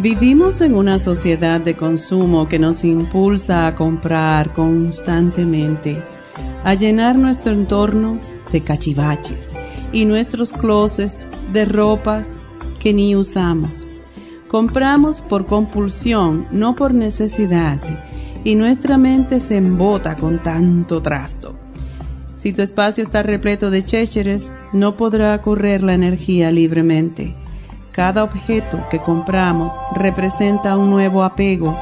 Vivimos en una sociedad de consumo que nos impulsa a comprar constantemente, a llenar nuestro entorno de cachivaches y nuestros closets de ropas que ni usamos. Compramos por compulsión, no por necesidad, y nuestra mente se embota con tanto trasto. Si tu espacio está repleto de chécheres, no podrá correr la energía libremente cada objeto que compramos representa un nuevo apego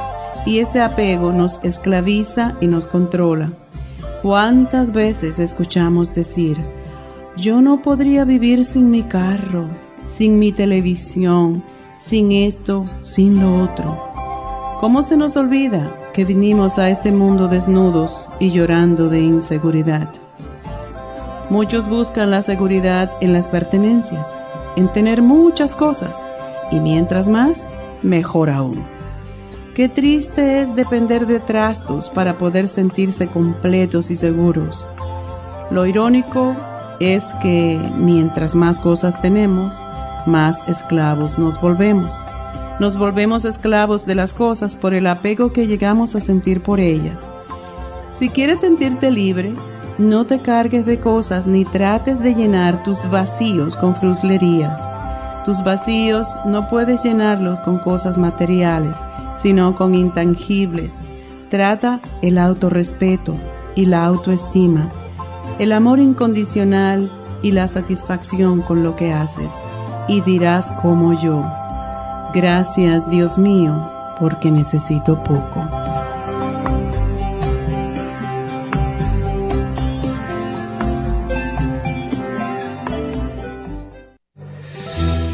y ese apego nos esclaviza y nos controla. ¿Cuántas veces escuchamos decir, yo no podría vivir sin mi carro, sin mi televisión, sin esto, sin lo otro? ¿Cómo se nos olvida que vinimos a este mundo desnudos y llorando de inseguridad? Muchos buscan la seguridad en las pertenencias en tener muchas cosas y mientras más, mejor aún. Qué triste es depender de trastos para poder sentirse completos y seguros. Lo irónico es que mientras más cosas tenemos, más esclavos nos volvemos. Nos volvemos esclavos de las cosas por el apego que llegamos a sentir por ellas. Si quieres sentirte libre, no te cargues de cosas ni trates de llenar tus vacíos con fruslerías. Tus vacíos no puedes llenarlos con cosas materiales, sino con intangibles. Trata el autorrespeto y la autoestima, el amor incondicional y la satisfacción con lo que haces. Y dirás como yo, gracias Dios mío, porque necesito poco.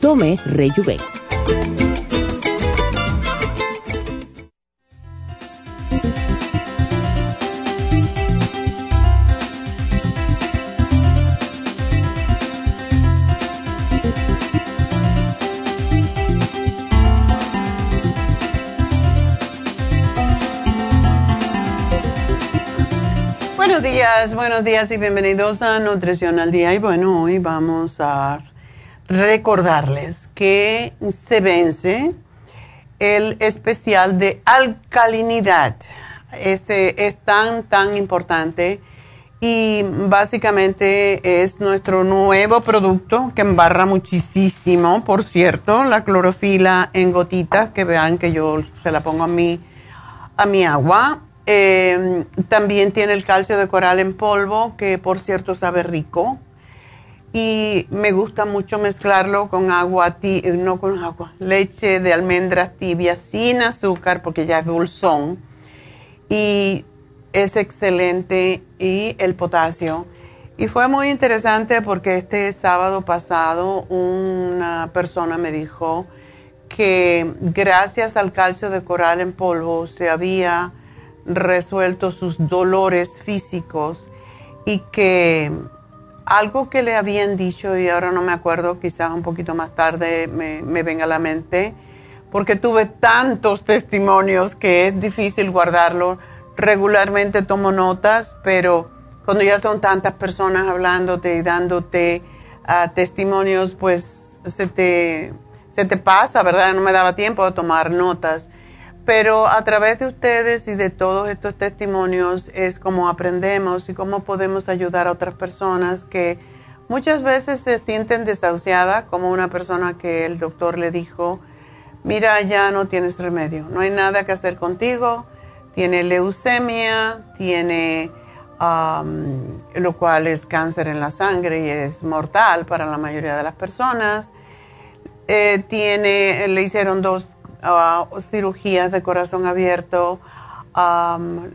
Tome Rejuven. Buenos días, buenos días y bienvenidos a Nutrición al Día. Y bueno, hoy vamos a recordarles que se vence el especial de alcalinidad. Ese es tan, tan importante y básicamente es nuestro nuevo producto que embarra muchísimo, por cierto, la clorofila en gotitas, que vean que yo se la pongo a mi, a mi agua Em, también tiene el calcio de coral en polvo, que por cierto sabe rico. Y me gusta mucho mezclarlo con agua, no con agua, leche de almendras tibia sin azúcar, porque ya es dulzón. Y es excelente. Y el potasio. Y fue muy interesante porque este sábado pasado una persona me dijo que gracias al calcio de coral en polvo se había resuelto sus dolores físicos y que algo que le habían dicho y ahora no me acuerdo, quizás un poquito más tarde me, venga a la mente, porque tuve tantos testimonios que es difícil guardarlo. Regularmente tomo notas, pero cuando ya son tantas personas hablándote y dándote ah, testimonios, pues se te, se te pasa, ¿verdad? No me daba tiempo de tomar notas. Pero a través de ustedes y de todos estos testimonios es como aprendemos y cómo podemos ayudar a otras personas que muchas veces se sienten desahuciadas, como una persona que el doctor le dijo, mira, ya no tienes remedio, no hay nada que hacer contigo, tiene leucemia, tiene lo cual es cáncer en la sangre y es mortal para la mayoría de las personas. Eh, tiene, le hicieron dos cirugías de corazón abierto,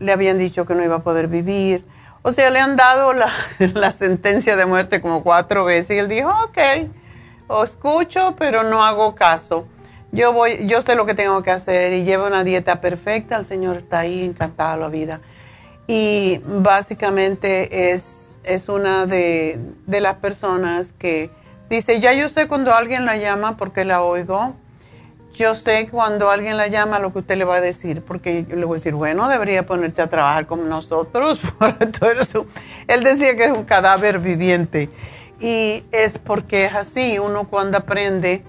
le habían dicho que no iba a poder vivir. O sea, le han dado la, sentencia de muerte como cuatro veces y él dijo, ok, o escucho, pero no hago caso. Yo voy, yo sé lo que tengo que hacer y llevo una dieta perfecta, el Señor está ahí encantado la vida. Y básicamente es, es una de, de las personas que dice, ya yo sé cuando alguien la llama porque la oigo yo sé cuando alguien la llama lo que usted le va a decir, porque yo le voy a decir, bueno, debería ponerte a trabajar con nosotros. todo. Él decía que es un cadáver viviente. Y es porque es así, uno cuando aprende,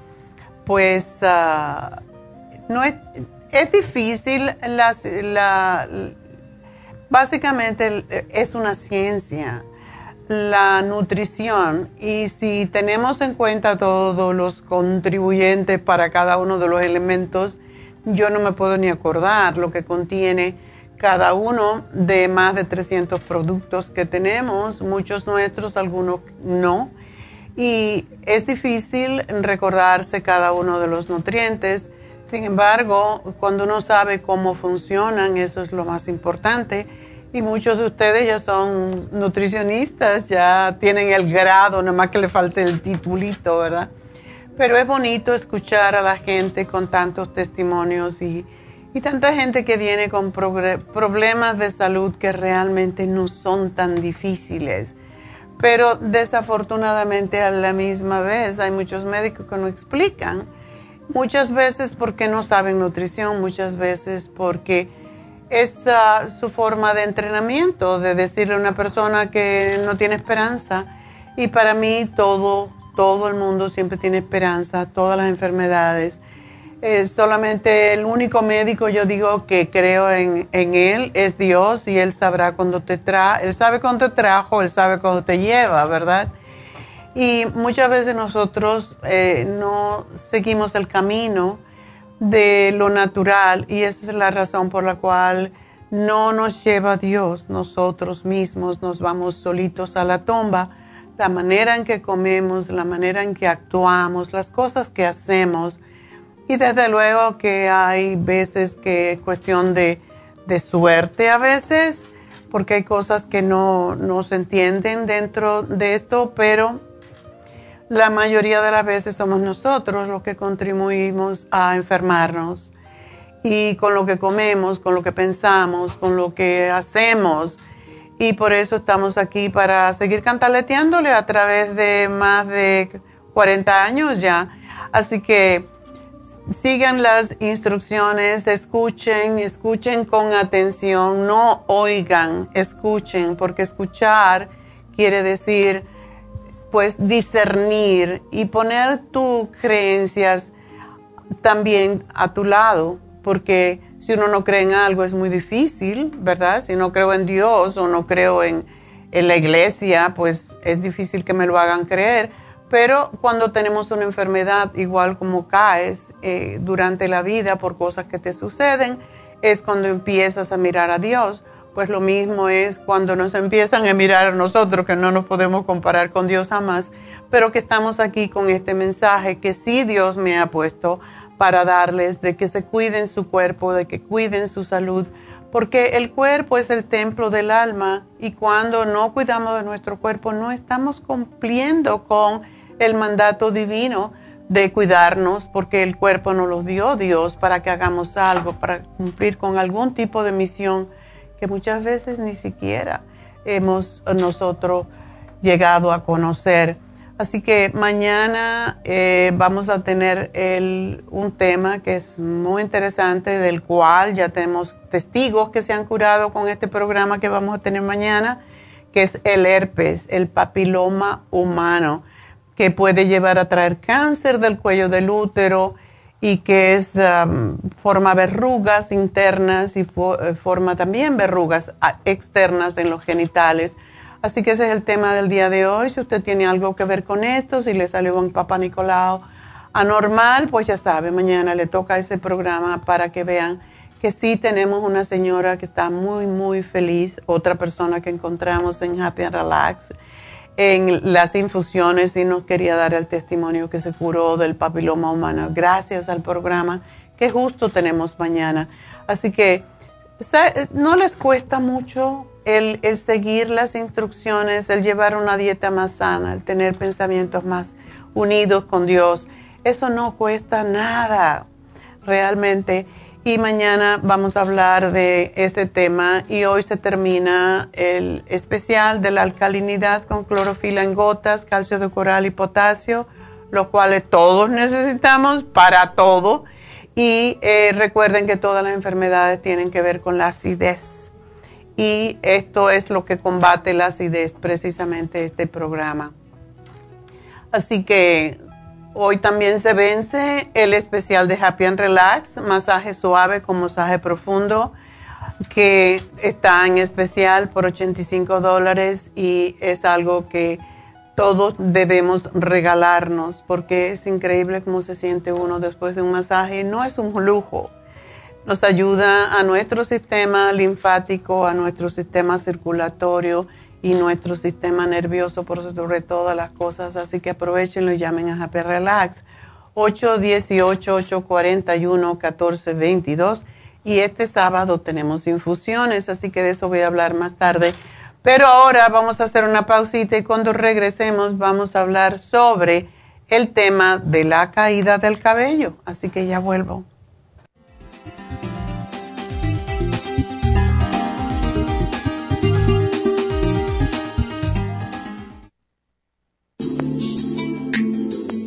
pues ah, no es, es difícil, la, básicamente es una ciencia la nutrición y si tenemos en cuenta todos los contribuyentes para cada uno de los elementos, yo no me puedo ni acordar lo que contiene cada uno de más de 300 productos que tenemos, muchos nuestros, algunos no. Y es difícil recordarse cada uno de los nutrientes. Sin embargo, cuando uno sabe cómo funcionan, eso es lo más importante y muchos de ustedes ya son nutricionistas, ya tienen el grado, nada más que le falte el titulito, ¿verdad? Pero es bonito escuchar a la gente con tantos testimonios y, y tanta gente que viene con problemas de salud que realmente no son tan difíciles. Pero desafortunadamente a la misma vez hay muchos médicos que no explican. Muchas veces porque no saben nutrición, muchas veces porque es su forma de entrenamiento, de decirle a una persona que no tiene esperanza. Y para mí todo, todo el mundo siempre tiene esperanza, todas las enfermedades. solamente el único médico, yo digo, que creo en, él es Dios y él sabrá cuando te trae, él sabe cuándo te trajo, él sabe cuándo te lleva, ¿verdad? Y muchas veces nosotros eh, no seguimos el camino de lo natural y esa es la razón por la cual no nos lleva Dios, nosotros mismos nos vamos solitos a la tumba. La manera en que comemos, la manera en que actuamos, las cosas que hacemos. Y desde luego que hay veces que es cuestión de, de suerte a veces, porque hay cosas que no, no se entienden dentro de esto, pero la mayoría de las veces somos nosotros los que contribuimos a enfermarnos. Y con lo que comemos, con lo que pensamos, con lo que hacemos. Y por eso estamos aquí para seguir cantaleteándole a través de más de 40 años ya. Así que sigan las instrucciones, escuchen, escuchen con atención, no oigan, escuchen, porque escuchar quiere decir pues discernir y poner tus creencias también a tu lado, porque si uno no cree en algo es muy difícil, ¿verdad? Si no creo en Dios o no creo en, la iglesia, pues es difícil que me lo hagan creer. Pero cuando tenemos una enfermedad, igual como caes eh, durante la vida por cosas que te suceden, es cuando empiezas a mirar a Dios. Pues lo mismo es cuando nos empiezan a mirar a nosotros, que no nos podemos comparar con Dios jamás, pero que estamos aquí con este mensaje que sí Dios me ha puesto para darles de que se cuiden su cuerpo, de que cuiden su salud, porque el cuerpo es el templo del alma y cuando no cuidamos de nuestro cuerpo no estamos cumpliendo con el mandato divino de cuidarnos porque el cuerpo nos lo dio Dios para que hagamos algo, para cumplir con algún tipo de misión que muchas veces ni siquiera hemos nosotros llegado a conocer. Así que mañana eh, vamos a tener un tema que es muy interesante, del cual ya tenemos testigos que se han curado con este programa que vamos a tener mañana, que es el herpes, el papiloma humano, que puede llevar a traer cáncer del cuello del útero y que um, forma verrugas internas y eh, forma también verrugas ah, externas en los genitales Así que ese es el tema del día de hoy. Si usted tiene algo que ver con esto, si le salió un papá Nicolau anormal, pues ya sabe, mañana le toca ese programa para que vean que sí tenemos una señora que está muy, muy feliz, otra persona que encontramos en Happy and Relax, en las infusiones y nos quería dar el testimonio que se curó del papiloma humano gracias al programa que justo tenemos mañana. Así que no les cuesta mucho el, seguir las instrucciones, el llevar una dieta más sana, el tener pensamientos más unidos con Dios. Eso no cuesta nada, realmente. Y mañana vamos a hablar de este tema y hoy se termina el especial de la alcalinidad con clorofila en gotas, calcio de coral y potasio, los cuales todos necesitamos para todo. Y eh, recuerden que todas las enfermedades tienen que ver con la acidez y esto es lo que combate la acidez, precisamente este programa. Así que hoy también se vence el especial de Happy and Relax, masaje suave con masaje profundo, que está en especial por 85 dólares y es algo que todos debemos regalarnos porque es increíble cómo se siente uno después de un masaje. No es un lujo, nos ayuda a nuestro sistema linfático, a nuestro sistema circulatorio y nuestro sistema nervioso por sobre todas las cosas. Así que aprovechenlo y llamen a Happy Relax 818-841-1422. Y este sábado tenemos infusiones, así que de eso voy a hablar más tarde. Pero ahora vamos a hacer una pausita y cuando regresemos vamos a hablar sobre el tema de la caída del cabello. Así que ya vuelvo.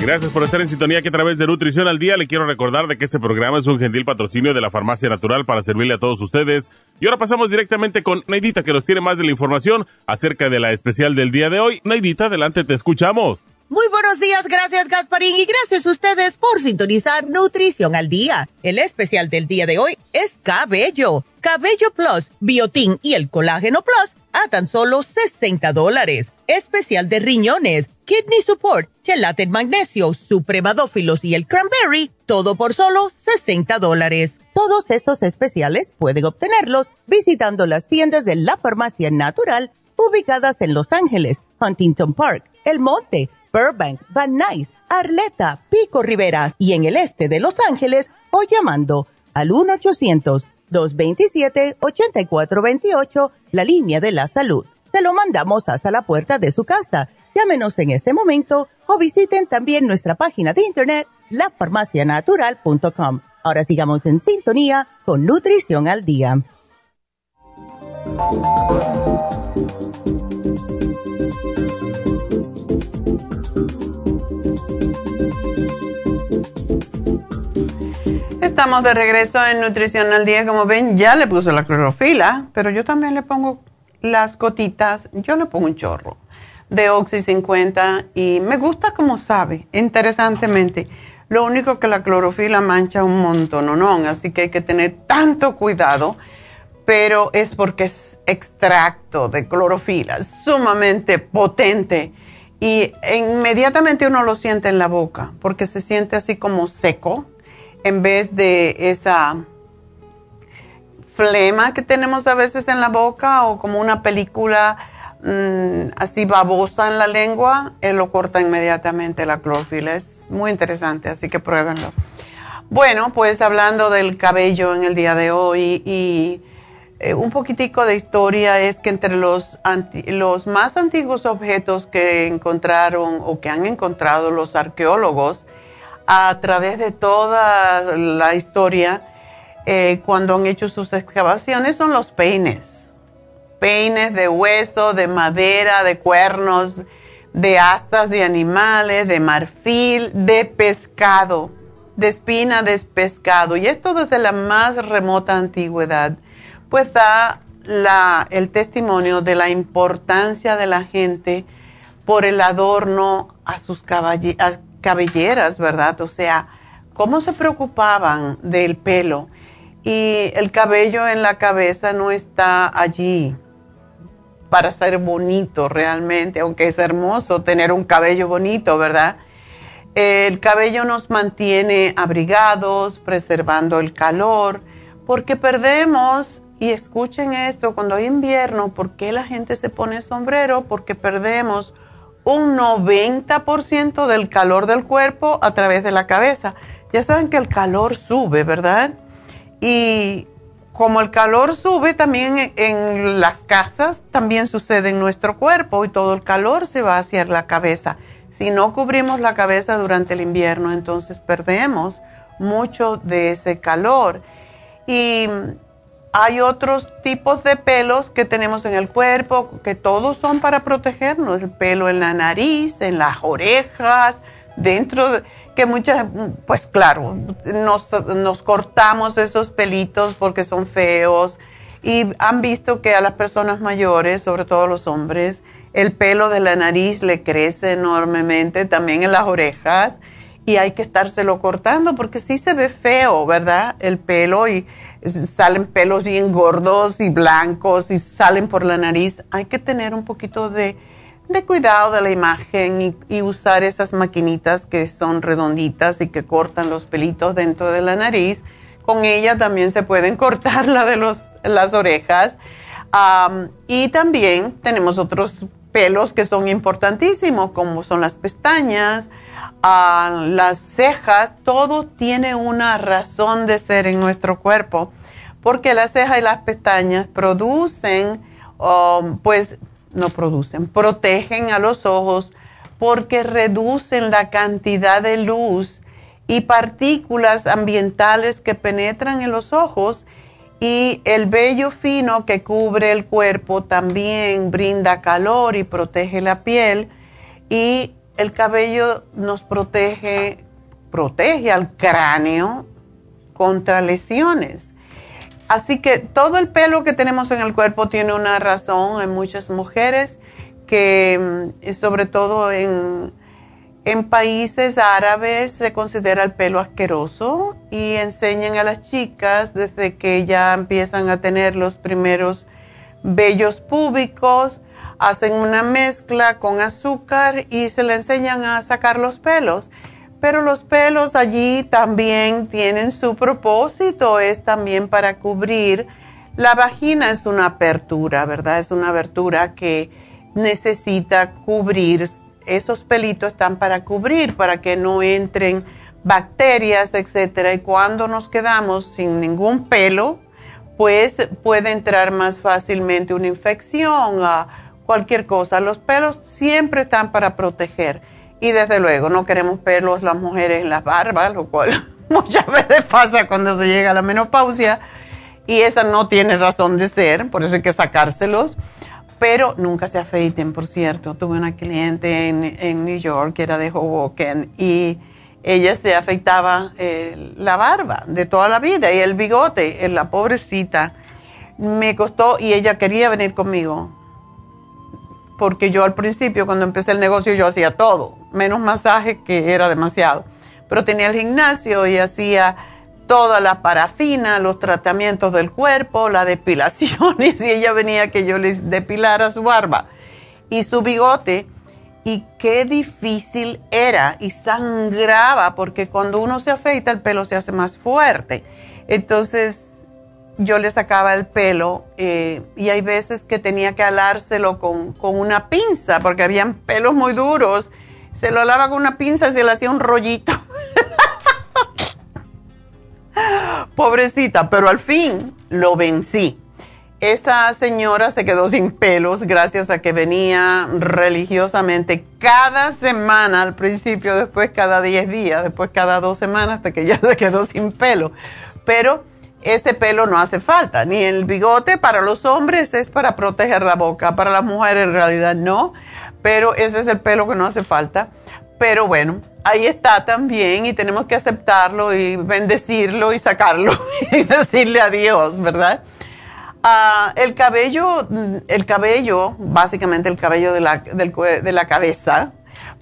Gracias por estar en sintonía que a través de Nutrición al Día le quiero recordar de que este programa es un gentil patrocinio de la Farmacia Natural para servirle a todos ustedes. Y ahora pasamos directamente con Neidita que nos tiene más de la información acerca de la especial del día de hoy. Neidita, adelante, te escuchamos. Muy buenos días, gracias Gasparín y gracias a ustedes por sintonizar Nutrición al Día. El especial del día de hoy es Cabello, Cabello Plus, Biotín y el Colágeno Plus a tan solo 60 dólares. Especial de riñones Kidney Support, Chelate Magnesio, Supremadófilos y el Cranberry, todo por solo 60 dólares. Todos estos especiales pueden obtenerlos visitando las tiendas de la Farmacia Natural ubicadas en Los Ángeles, Huntington Park, El Monte, Burbank, Van Nuys, Arleta, Pico Rivera y en el este de Los Ángeles o llamando al 1-800-227-8428, la línea de la salud. Se lo mandamos hasta la puerta de su casa. Llámenos en este momento o visiten también nuestra página de internet, lafarmacianatural.com. Ahora sigamos en sintonía con Nutrición al Día. Estamos de regreso en Nutrición al Día. Como ven, ya le puso la clorofila, pero yo también le pongo las gotitas, yo le pongo un chorro de Oxy 50 y me gusta como sabe, interesantemente. Lo único que la clorofila mancha un montón, ¿no? así que hay que tener tanto cuidado, pero es porque es extracto de clorofila, sumamente potente y inmediatamente uno lo siente en la boca porque se siente así como seco en vez de esa flema que tenemos a veces en la boca o como una película mm, así babosa en la lengua, él lo corta inmediatamente la clorofila. Es muy interesante, así que pruébenlo. Bueno, pues hablando del cabello en el día de hoy y eh, un poquitico de historia es que entre los, más antiguos objetos que encontraron o que han encontrado los arqueólogos a través de toda la historia, eh, cuando han hecho sus excavaciones son los peines. Peines de hueso, de madera, de cuernos, de astas de animales, de marfil, de pescado, de espina de pescado. Y esto desde la más remota antigüedad, pues da el testimonio de la importancia de la gente por el adorno a sus cabelleras, ¿verdad? O sea, cómo se preocupaban del pelo y el cabello en la cabeza no está allí para ser bonito realmente, aunque es hermoso tener un cabello bonito, ¿verdad? El cabello nos mantiene abrigados, preservando el calor, porque perdemos, y escuchen esto, cuando hay invierno, ¿por qué la gente se pone sombrero? Porque perdemos un 90% del calor del cuerpo a través de la cabeza. Ya saben que el calor sube, ¿verdad? Y como el calor sube también en las casas, también sucede en nuestro cuerpo y todo el calor se va hacia la cabeza. Si no cubrimos la cabeza durante el invierno, entonces perdemos mucho de ese calor. Y hay otros tipos de pelos que tenemos en el cuerpo que todos son para protegernos. El pelo en la nariz, en las orejas, dentro de que muchas, pues claro, nos, cortamos esos pelitos porque son feos y han visto que a las personas mayores, sobre todo los hombres, el pelo de la nariz le crece enormemente, también en las orejas, y hay que estárselo cortando porque sí se ve feo, ¿verdad? El pelo y salen pelos bien gordos y blancos y salen por la nariz. Hay que tener un poquito de de cuidado de la imagen y, usar esas maquinitas que son redonditas y que cortan los pelitos dentro de la nariz. Con ella también se pueden cortar la de los, las orejas. y también tenemos otros pelos que son importantísimos, como son las pestañas, ah, las cejas. Todo tiene una razón de ser en nuestro cuerpo, porque las cejas y las pestañas producen, um, pues, no producen, protegen a los ojos porque reducen la cantidad de luz y partículas ambientales que penetran en los ojos y el vello fino que cubre el cuerpo también brinda calor y protege la piel y el cabello nos protege, protege al cráneo contra lesiones. Así que todo el pelo que tenemos en el cuerpo tiene una razón. Hay muchas mujeres que, mm, sobre todo en, en países árabes, se considera el pelo asqueroso y enseñan a las chicas desde que ya empiezan a tener los primeros vellos públicos hacen una mezcla con azúcar y se le enseñan a sacar los pelos. Pero los pelos allí también tienen su propósito, es también para cubrir. La vagina es una apertura, ¿verdad? Es una abertura que necesita cubrir. Esos pelitos están para cubrir, para que no entren bacterias, etcétera. Y cuando nos quedamos sin ningún pelo, pues puede entrar más fácilmente una infección, a cualquier cosa. Los pelos siempre están para proteger. Y desde luego no queremos pelos las mujeres en las barbas, lo cual muchas veces pasa cuando se llega a la menopausia. Y esa no tiene razón de ser, por eso hay que sacárselos. Pero nunca se afeiten, por cierto. Tuve una cliente en, en New York que era de Hoboken y ella se afeitaba eh, la barba de toda la vida y el bigote, eh, la pobrecita. Me costó y ella quería venir conmigo. Porque yo al principio, cuando empecé el negocio, yo hacía todo, menos masaje, que era demasiado. Pero tenía el gimnasio y hacía toda la parafina, los tratamientos del cuerpo, la depilación. Y si ella venía que yo les depilara su barba y su bigote y qué difícil era y sangraba porque cuando uno se afeita el pelo se hace más fuerte. Entonces yo le sacaba el pelo eh, y hay veces que tenía que alárselo con, con, una pinza porque habían pelos muy duros. Se lo alaba con una pinza y se le hacía un rollito. Pobrecita, pero al fin lo vencí. Esa señora se quedó sin pelos gracias a que venía religiosamente cada semana al principio, después cada 10 días, después cada dos semanas, hasta que ya se quedó sin pelo. Pero ese pelo no hace falta, ni el bigote para los hombres es para proteger la boca, para las mujeres en realidad no, pero ese es el pelo que no hace falta. Pero bueno, ahí está también y tenemos que aceptarlo y bendecirlo y sacarlo y decirle adiós, ¿verdad? Ah, el cabello, mm, el cabello, básicamente el cabello de la, de la cabeza,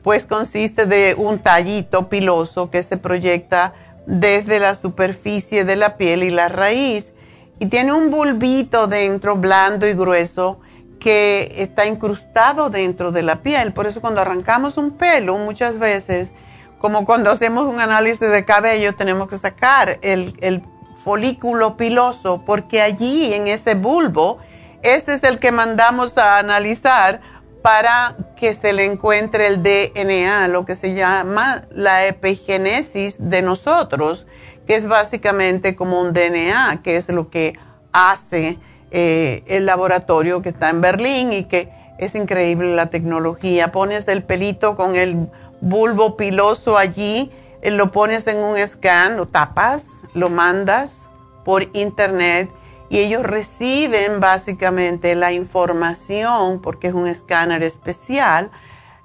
pues consiste de un tallito piloso que se proyecta desde la superficie de la piel y la raíz. Y tiene un bulbito dentro, blando y grueso, que está incrustado dentro de la piel. Por eso cuando arrancamos un pelo, muchas veces, como cuando hacemos un análisis de cabello, tenemos que sacar el, el folículo piloso, porque allí en ese bulbo, ese es el que mandamos a analizar para que se le encuentre el DNA, lo que se llama la epigenesis de nosotros, que es básicamente como un DNA, que es lo que hace eh, el laboratorio que está en Berlín y que es increíble la tecnología. Pones el pelito con el bulbo piloso allí eh, lo pones en un scan, lo tapas, lo mandas por internet y ellos reciben básicamente la información, porque es un escáner especial,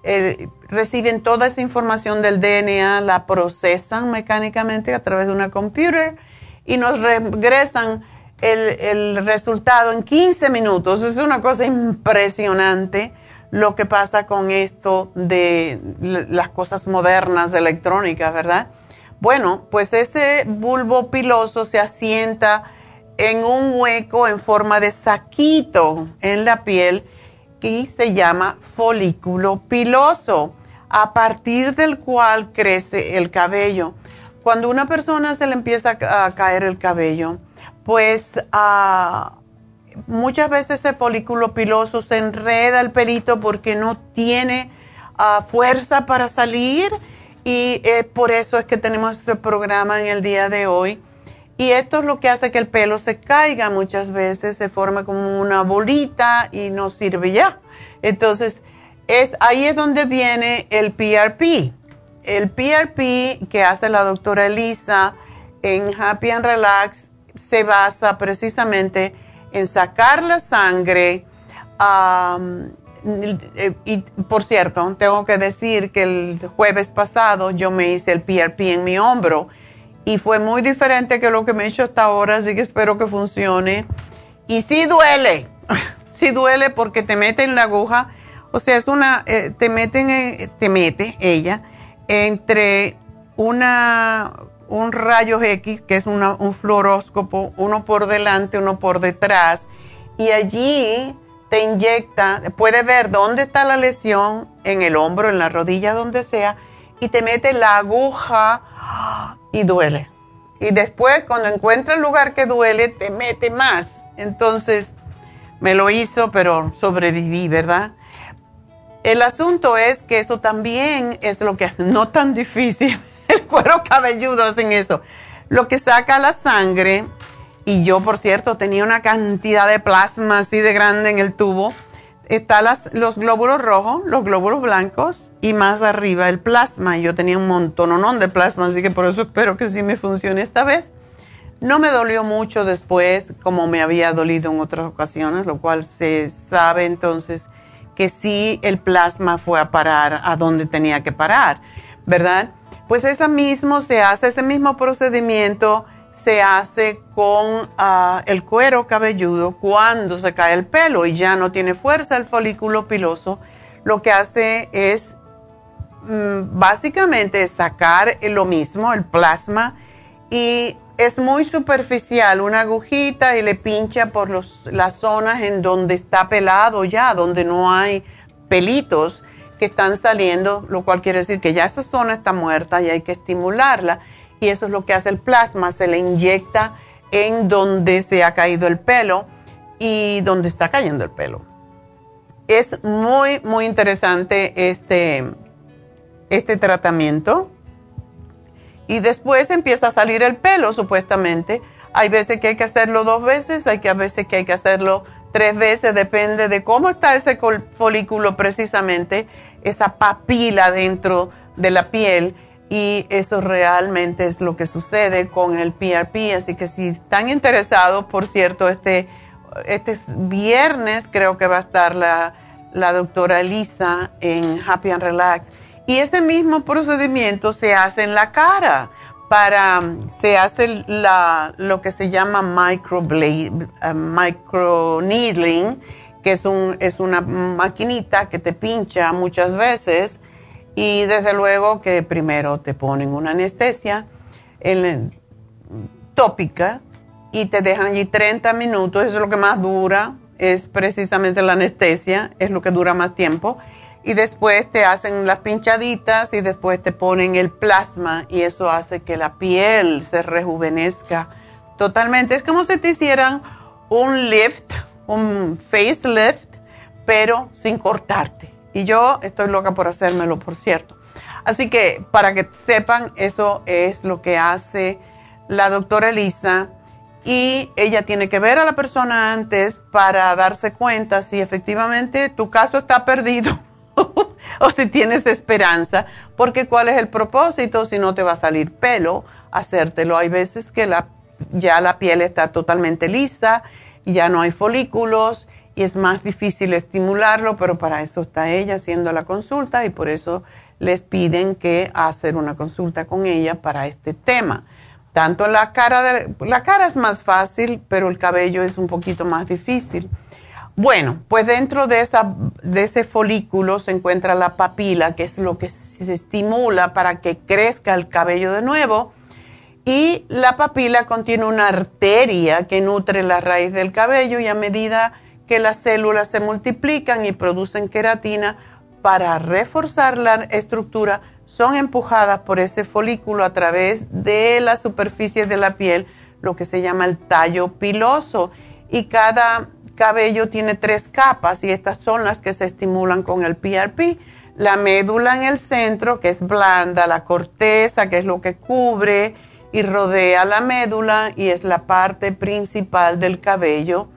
eh, reciben toda esa información del DNA, la procesan mecánicamente a través de una computer y nos regresan el, el resultado en 15 minutos. Es una cosa impresionante lo que pasa con esto de las cosas modernas electrónicas, ¿verdad? Bueno, pues ese bulbo piloso se asienta en un hueco en forma de saquito en la piel y se llama folículo piloso, a partir del cual crece el cabello. Cuando una persona se le empieza a caer el cabello, pues ah, muchas veces ese folículo piloso se enreda el pelito porque no tiene ah, fuerza para salir y eh, por eso es que tenemos este programa en el día de hoy. Y esto es lo que hace que el pelo se caiga muchas veces, se forma como una bolita y no sirve ya. Entonces, es, ahí es donde viene el PRP. El PRP que hace la doctora Elisa en Happy and Relax se basa precisamente en sacar la sangre. y por cierto, tengo que decir que el jueves pasado yo me hice el PRP en mi hombro y fue muy diferente que lo que me he hecho hasta ahora, así que espero que funcione. Y sí duele, sí duele porque te meten la aguja, o sea, es una, eh, te meten, te mete ella entre una, un rayo X, que es un fluoróscopo, uno por delante, uno por detrás, y allí te inyecta, puede ver dónde está la lesión, en el hombro, en la rodilla, donde sea, y te mete la aguja y duele. Y después, cuando encuentra el lugar que duele, te mete más. Entonces, me lo hizo, pero sobreviví, ¿verdad? El asunto es que eso también es lo que hace, no tan difícil. El cuero cabelludo hacen eso. Lo que saca la sangre y yo, por cierto, tenía una cantidad de plasma así de grande en el tubo. Están los glóbulos rojos, los glóbulos blancos y más arriba el plasma. Yo tenía un montón de plasma, así que por eso espero que sí me funcione esta vez. No me dolió mucho después, como me había dolido en otras ocasiones, lo cual se sabe entonces que sí el plasma fue a parar a donde tenía que parar, ¿verdad? Pues ese mismo se hace, ese mismo procedimiento se hace con ah, el cuero cabelludo cuando se cae el pelo y ya no tiene fuerza el folículo piloso. Lo que hace es mm, básicamente sacar lo mismo, el plasma, y es muy superficial, una agujita y le pincha por las zonas en donde está pelado ya, donde no hay pelitos que están saliendo, lo cual quiere decir que ya esa zona está muerta y hay que estimularla y eso es lo que hace el plasma, se le inyecta en donde se ha caído el pelo y donde está cayendo el pelo. Es muy, muy interesante este, este tratamiento. Y después empieza a salir el pelo, supuestamente. Hay veces que hay que hacerlo dos veces, hay que a veces que hay que hacerlo tres veces, depende de cómo está ese folículo precisamente, esa papila dentro de la piel y eso realmente es lo que sucede con el PRP. Así que si están interesados, por cierto, este, este viernes creo que va a estar la, doctora Elisa en Happy and Relax. Y ese mismo procedimiento se hace en la cara. Para, se hace la, lo que se llama microblade, uh, micro needling, que es, un, es una maquinita que te pincha muchas veces y desde luego que primero te ponen una anestesia tópica y te dejan allí 30 minutos, eso es lo que más dura, es precisamente la anestesia, es lo que dura más tiempo. Y después te hacen las pinchaditas y después te ponen el plasma y eso hace que la piel se rejuvenezca totalmente. Es como si te hicieran un lift, un facelift, pero sin cortarte. Y yo estoy loca por hacérmelo, por cierto. Así que para que sepan, eso es lo que hace la doctora Elisa y ella tiene que ver a la persona antes para darse cuenta si efectivamente tu caso está perdido o si tienes esperanza, porque cuál es el propósito si no te va a salir pelo, hacértelo. Hay veces que la, ya la piel está totalmente lisa, ya no hay folículos y es más difícil estimularlo, pero para eso está ella haciendo la consulta y por eso les piden que hacer una consulta con ella para este tema. Tanto la cara, de, la cara es más fácil, pero el cabello es un poquito más difícil. Bueno, pues dentro de, ese folículo se encuentra la papila, que es lo que se estimula para que crezca el cabello de nuevo. Y la papila contiene una arteria que nutre la raíz del cabello y a medida que las células se multiplican y producen queratina para reforzar la estructura, son empujadas por ese folículo a través de la superficie de la piel, lo que se llama el tallo piloso. Y cada cabello tiene tres capas y estas son las que se estimulan con el PRP. La médula en el centro, que es blanda, la corteza, que es lo que cubre y rodea la médula y es la parte principal del cabello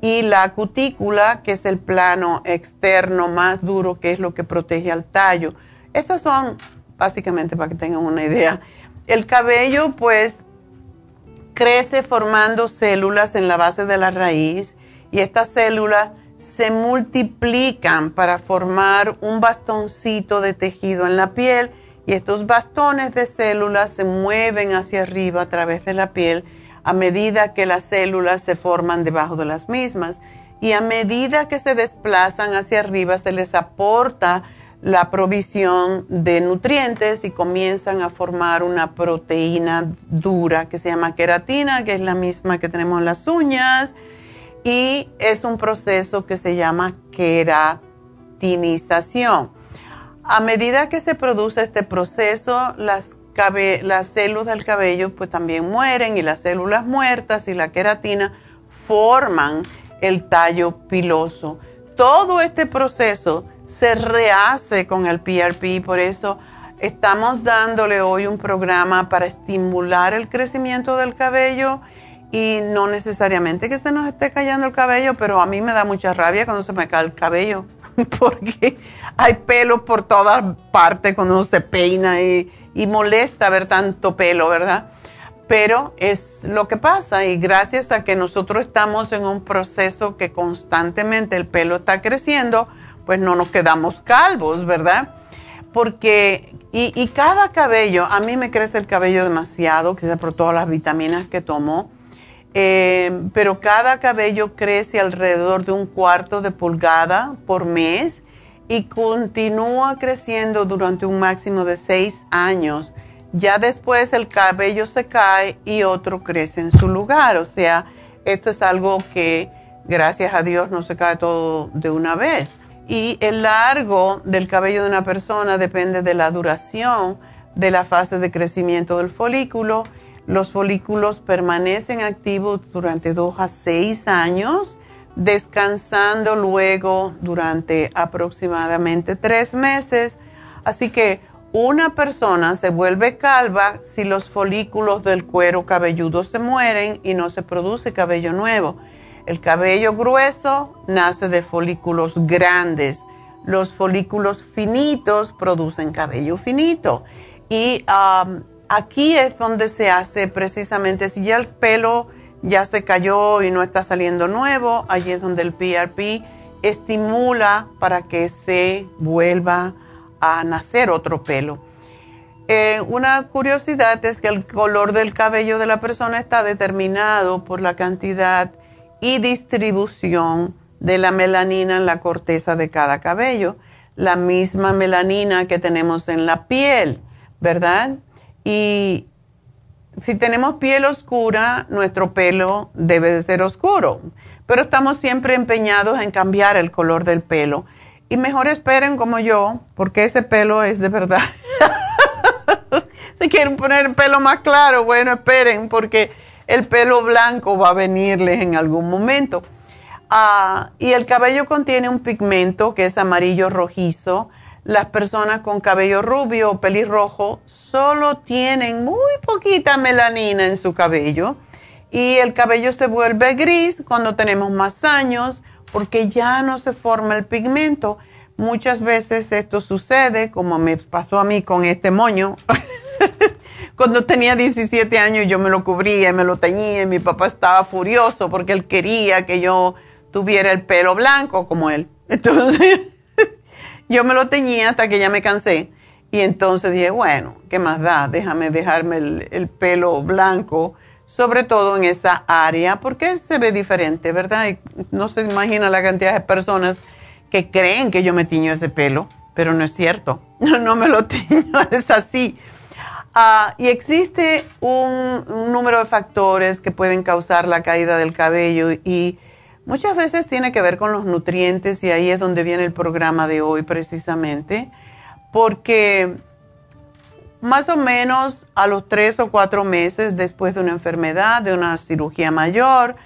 y la cutícula, que es el plano externo más duro, que es lo que protege al tallo. Esas son básicamente para que tengan una idea. El cabello pues crece formando células en la base de la raíz y estas células se multiplican para formar un bastoncito de tejido en la piel y estos bastones de células se mueven hacia arriba a través de la piel a medida que las células se forman debajo de las mismas y a medida que se desplazan hacia arriba se les aporta la provisión de nutrientes y comienzan a formar una proteína dura que se llama queratina, que es la misma que tenemos en las uñas y es un proceso que se llama queratinización. A medida que se produce este proceso, las, las células del cabello pues también mueren y las células muertas y la queratina forman el tallo piloso. Todo este proceso se rehace con el PRP, por eso estamos dándole hoy un programa para estimular el crecimiento del cabello y no necesariamente que se nos esté cayendo el cabello, pero a mí me da mucha rabia cuando se me cae el cabello, porque hay pelo por todas partes cuando uno se peina y, y molesta ver tanto pelo, ¿verdad? Pero es lo que pasa y gracias a que nosotros estamos en un proceso que constantemente el pelo está creciendo, pues no nos quedamos calvos, ¿verdad? Porque, y, cada cabello, a mí me crece el cabello demasiado, quizás por todas las vitaminas que tomo, eh, pero cada cabello crece alrededor de un cuarto de pulgada por mes y continúa creciendo durante un máximo de seis años. Ya después el cabello se cae y otro crece en su lugar. O sea, esto es algo que gracias a Dios no se cae todo de una vez. Y el largo del cabello de una persona depende de la duración de la fase de crecimiento del folículo. Los folículos permanecen activos durante dos a seis años, descansando luego durante aproximadamente tres meses. Así que una persona se vuelve calva si los folículos del cuero cabelludo se mueren y no se produce cabello nuevo. El cabello grueso nace de folículos grandes. Los folículos finitos producen cabello finito. Y aquí es donde se hace precisamente, si ya el pelo ya se cayó y no está saliendo nuevo, allí es donde el PRP estimula para que se vuelva a nacer otro pelo. Eh, una curiosidad es que el color del cabello de la persona está determinado por la cantidad y distribución de la melanina en la corteza de cada cabello, la misma melanina que tenemos en la piel, ¿verdad? Y si tenemos piel oscura, nuestro pelo debe de ser oscuro, pero estamos siempre empeñados en cambiar el color del pelo. Y mejor esperen como yo, porque ese pelo es de verdad. si quieren poner el pelo más claro, bueno, esperen, porque el pelo blanco va a venirles en algún momento. Ah, y el cabello contiene un pigmento que es amarillo rojizo. Las personas con cabello rubio o pelirrojo solo tienen muy poquita melanina en su cabello y el cabello se vuelve gris cuando tenemos más años porque ya no se forma el pigmento. Muchas veces esto sucede, como me pasó a mí con este moño. Cuando tenía 17 años yo me lo cubría y me lo teñía y mi papá estaba furioso porque él quería que yo tuviera el pelo blanco como él. Entonces yo me lo teñía hasta que ya me cansé. Y entonces dije, bueno, ¿qué más da? Déjame dejarme el, pelo blanco, sobre todo en esa área, porque se ve diferente, ¿verdad? No se imagina la cantidad de personas que creen que yo me tiño ese pelo, pero no es cierto. No, no me lo tiño, es así. Ah, y existe un, número de factores que pueden causar la caída del cabello y muchas veces tiene que ver con los nutrientes y ahí es donde viene el programa de hoy precisamente, porque más o menos a los tres o cuatro meses después de una enfermedad, de una cirugía mayor,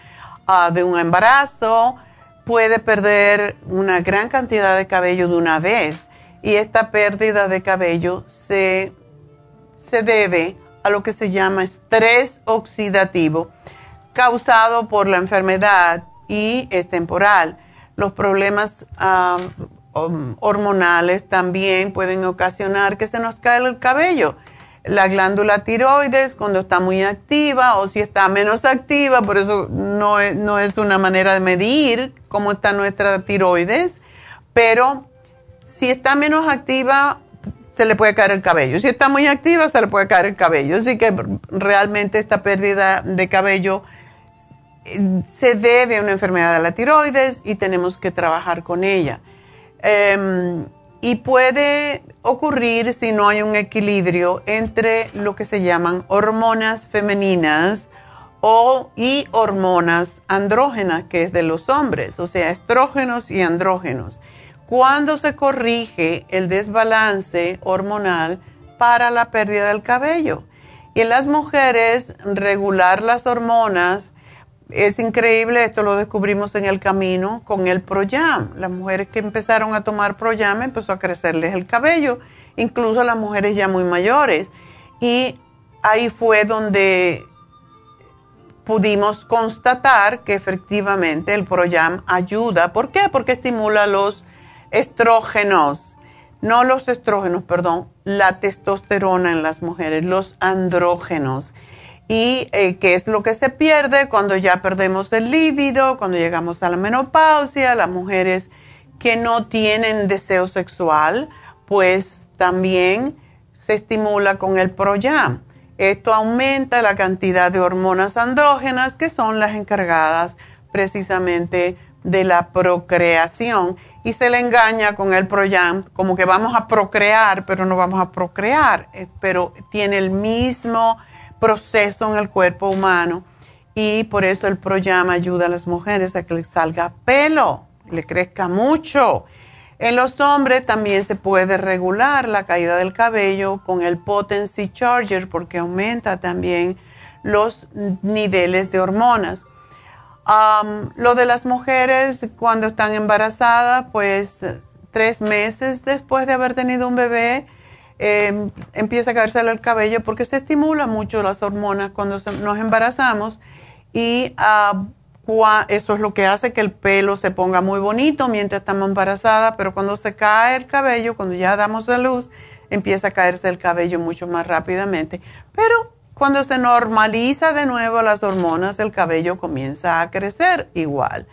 ah, de un embarazo, puede perder una gran cantidad de cabello de una vez y esta pérdida de cabello se se debe a lo que se llama estrés oxidativo causado por la enfermedad y es temporal. Los problemas hormonales también pueden ocasionar que se nos caiga el cabello. La glándula tiroides cuando está muy activa o si está menos activa, por eso no es, no es una manera de medir cómo está nuestra tiroides, pero si está menos activa se le puede caer el cabello. Si está muy activa, se le puede caer el cabello. Así que realmente esta pérdida de cabello eh, se debe a una enfermedad de la tiroides y tenemos que trabajar con ella. Em, y puede ocurrir si no hay un equilibrio entre lo que se llaman hormonas femeninas o, y hormonas andrógenas, que es de los hombres, o sea, estrógenos y andrógenos. Cuando se corrige el desbalance hormonal para la pérdida del cabello. Y en las mujeres, regular las hormonas es increíble, esto lo descubrimos en el camino con el Proyam. Las mujeres que empezaron a tomar Proyam empezó a crecerles el cabello, incluso las mujeres ya muy mayores. Y ahí fue donde pudimos constatar que efectivamente el Proyam ayuda. ¿Por qué? Porque estimula los estrógenos, no los estrógenos, perdón, la testosterona en las mujeres, los andrógenos. Y eh, qué es lo que se pierde cuando ya perdemos el líbido, cuando llegamos a la menopausia, las mujeres que no tienen deseo sexual, pues también se estimula con el Proyam. Esto aumenta la cantidad de hormonas andrógenas que son las encargadas precisamente de la procreación y se le engaña con el Proyam como que vamos a procrear, pero no vamos a procrear, eh, pero tiene el mismo proceso en el cuerpo humano y por eso el Proyam ayuda a las mujeres a que les salga pelo, le crezca mucho. En los hombres también se puede regular la caída del cabello con el Potency Charger porque aumenta también los niveles de hormonas lo de las mujeres cuando están embarazadas, pues tres meses después de haber tenido un bebé, em, empieza a caerse el cabello porque se estimula mucho las hormonas cuando nos embarazamos y eso es lo que hace que el pelo se ponga muy bonito mientras estamos embarazadas, pero cuando se cae el cabello, cuando ya damos la luz, empieza a caerse el cabello mucho más rápidamente. Pero cuando se normaliza de nuevo las hormonas, el cabello comienza a crecer igual.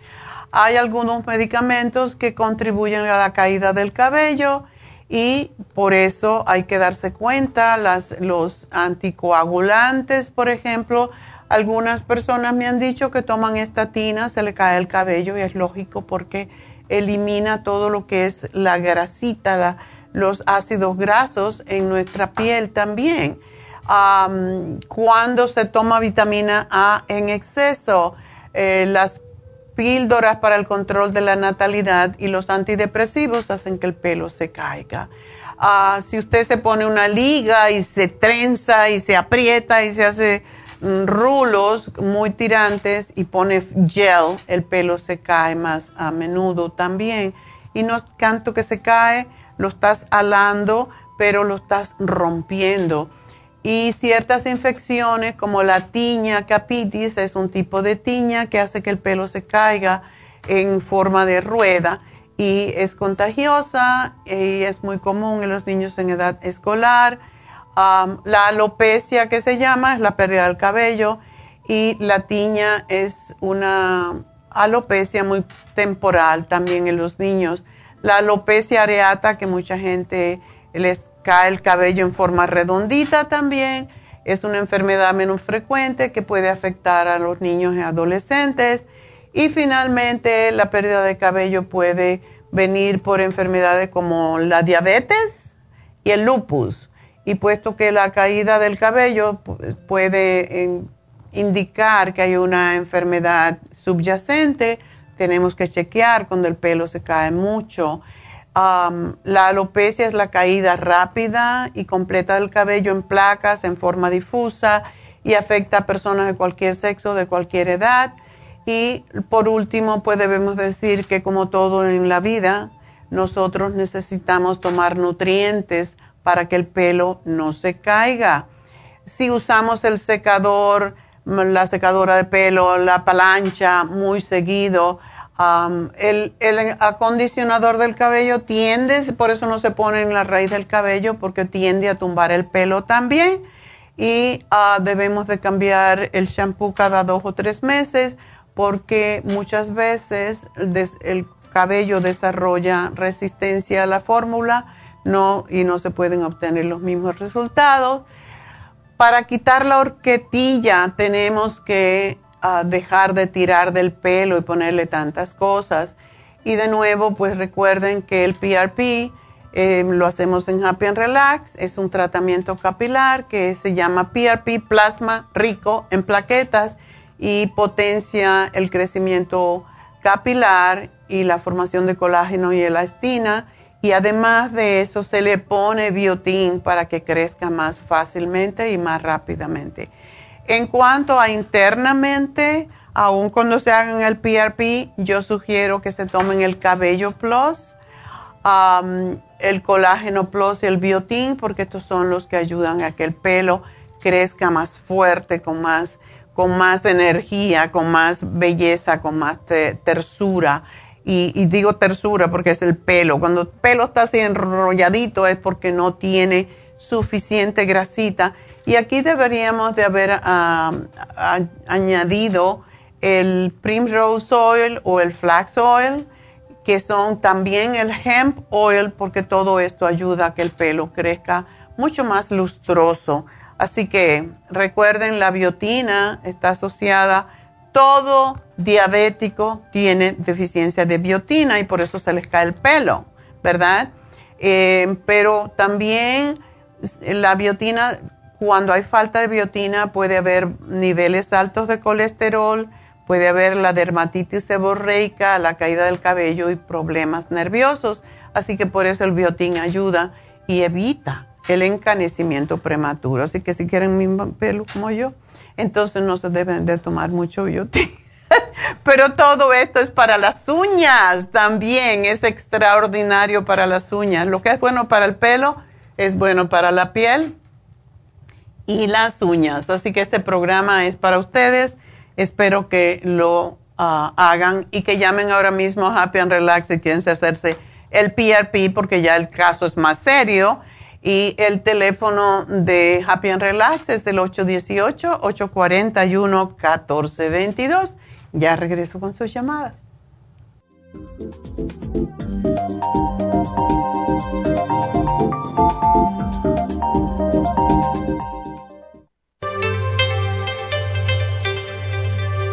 Hay algunos medicamentos que contribuyen a la caída del cabello y por eso hay que darse cuenta, los anticoagulantes, por ejemplo, algunas personas me han dicho que toman estatina, se le cae el cabello y es lógico porque elimina todo lo que es la grasita, los ácidos grasos en nuestra piel también cuando se toma vitamina A en exceso, eh, las píldoras para el control de la natalidad y los antidepresivos hacen que el pelo se caiga. Ah, si usted se pone una liga y se trenza y se aprieta y se hace mm, rulos muy tirantes y pone gel, el pelo se cae más a menudo también. Y no es tanto que se cae, lo estás alando, pero lo estás rompiendo y ciertas infecciones como la tiña capitis es un tipo de tiña que hace que el pelo se caiga en forma de rueda y es contagiosa y es muy común en los niños en edad escolar. la alopecia que se llama es la pérdida del cabello y la tiña es una alopecia muy temporal también en los niños. La alopecia areata que mucha gente les cae el cabello en forma redondita también. Es una enfermedad menos frecuente que puede afectar a los niños y adolescentes. Y finalmente, la pérdida de cabello puede venir por enfermedades como la diabetes y el lupus. Y puesto que la caída del cabello puede indicar que hay una enfermedad subyacente, tenemos que chequear cuando el pelo se cae mucho la alopecia es la caída rápida y completa del cabello en placas en forma difusa y afecta a personas de cualquier sexo, de cualquier edad. Y por último, pues debemos decir que como todo en la vida, nosotros necesitamos tomar nutrientes para que el pelo no se caiga. Si usamos el secador, la secadora de pelo, la palancha muy seguido, el, acondicionador del cabello tiende, por eso no se pone en la raíz del cabello, porque tiende a tumbar el pelo también. Y ah, debemos de cambiar el shampoo cada dos o tres meses, porque muchas veces el, cabello desarrolla resistencia a la fórmula no, y no se pueden obtener los mismos resultados. Para quitar la horquetilla tenemos que dejar de tirar del pelo y ponerle tantas cosas. Y de nuevo, pues recuerden que el PRP em, lo hacemos en Happy and Relax, es un tratamiento capilar que se llama PRP Plasma Rico en plaquetas y potencia el crecimiento capilar y la formación de colágeno y elastina. Y además de eso se le pone biotín para que crezca más fácilmente y más rápidamente. En cuanto a internamente, aún cuando se hagan el PRP, yo sugiero que se tomen el cabello plus, el colágeno plus y el biotín, porque estos son los que ayudan a que el pelo crezca más fuerte, con más, con más energía, con más belleza, con más tersura. Y, digo tersura porque es el pelo. Cuando el pelo está así enrolladito es porque no tiene suficiente grasita. Y aquí deberíamos de haber añadido el Primrose Oil o el Flax Oil, que son también el Hemp Oil, porque todo esto ayuda a que el pelo crezca mucho más lustroso. Así que recuerden, la biotina está asociada, todo diabético tiene deficiencia de biotina y por eso se les cae el pelo, ¿verdad? Eh, pero también la biotina, cuando hay falta de biotina puede haber niveles altos de colesterol, puede haber la dermatitis seborreica, la caída del cabello y problemas nerviosos. Así que por eso el biotín ayuda y evita el encanecimiento prematuro. Así que si quieren mi pelo como yo, entonces no se deben de tomar mucho biotín. Pero todo esto es para las uñas también, es extraordinario para las uñas. Lo que es bueno para el pelo es bueno para la piel y las uñas. Así que este programa es para ustedes. Espero que lo ah, hagan y que llamen ahora mismo a Happy and Relax si quieren hacerse el PRP porque ya el caso es más serio y el teléfono de Happy and Relax es el 818-841-1422. Ya regreso con sus llamadas.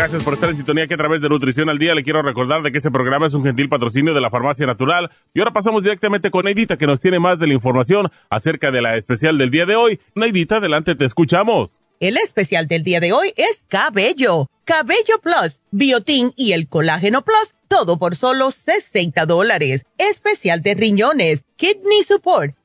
Gracias por estar en sintonía que a través de Nutrición al Día le quiero recordar de que este programa es un gentil patrocinio de la Farmacia Natural. Y ahora pasamos directamente con Neidita que nos tiene más de la información acerca de la especial del día de hoy. Neidita, adelante, te escuchamos. El especial del día de hoy es Cabello, Cabello Plus, Biotín y el Colágeno Plus, todo por solo 60 dólares. Especial de riñones, Kidney Support,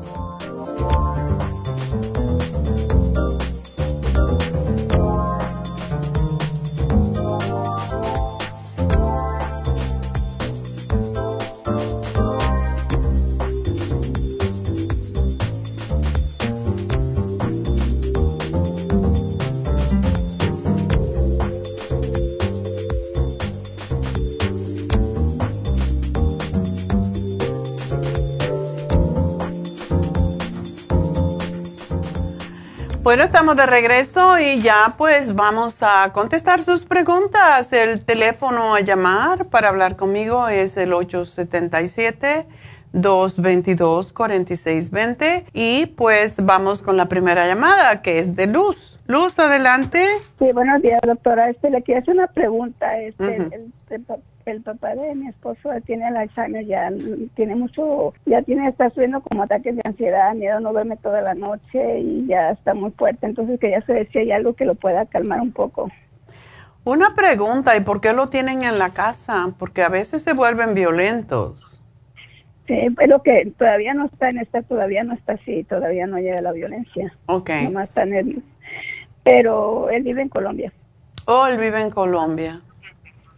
Bye. Bueno, estamos de regreso y ya pues vamos a contestar sus preguntas. El teléfono a llamar para hablar conmigo es el 877-222-4620 y pues vamos con la primera llamada que es de Luz. Luz, adelante. Sí, buenos días, doctora. Este, le quiero hacer una pregunta. Este, el papá de mi esposo tiene el Alzheimer, ya tiene mucho, ya tiene, está sufriendo como ataques de ansiedad, miedo, no duerme toda la noche y ya está muy fuerte. Entonces quería saber si hay algo que lo pueda calmar un poco. Una pregunta, ¿y por qué lo tienen en la casa? Porque a veces se vuelven violentos. Sí, pero que todavía no está en esta, todavía no está así, todavía no llega la violencia. Ok. Nomás está en el, pero él vive en Colombia. Oh, él vive en Colombia.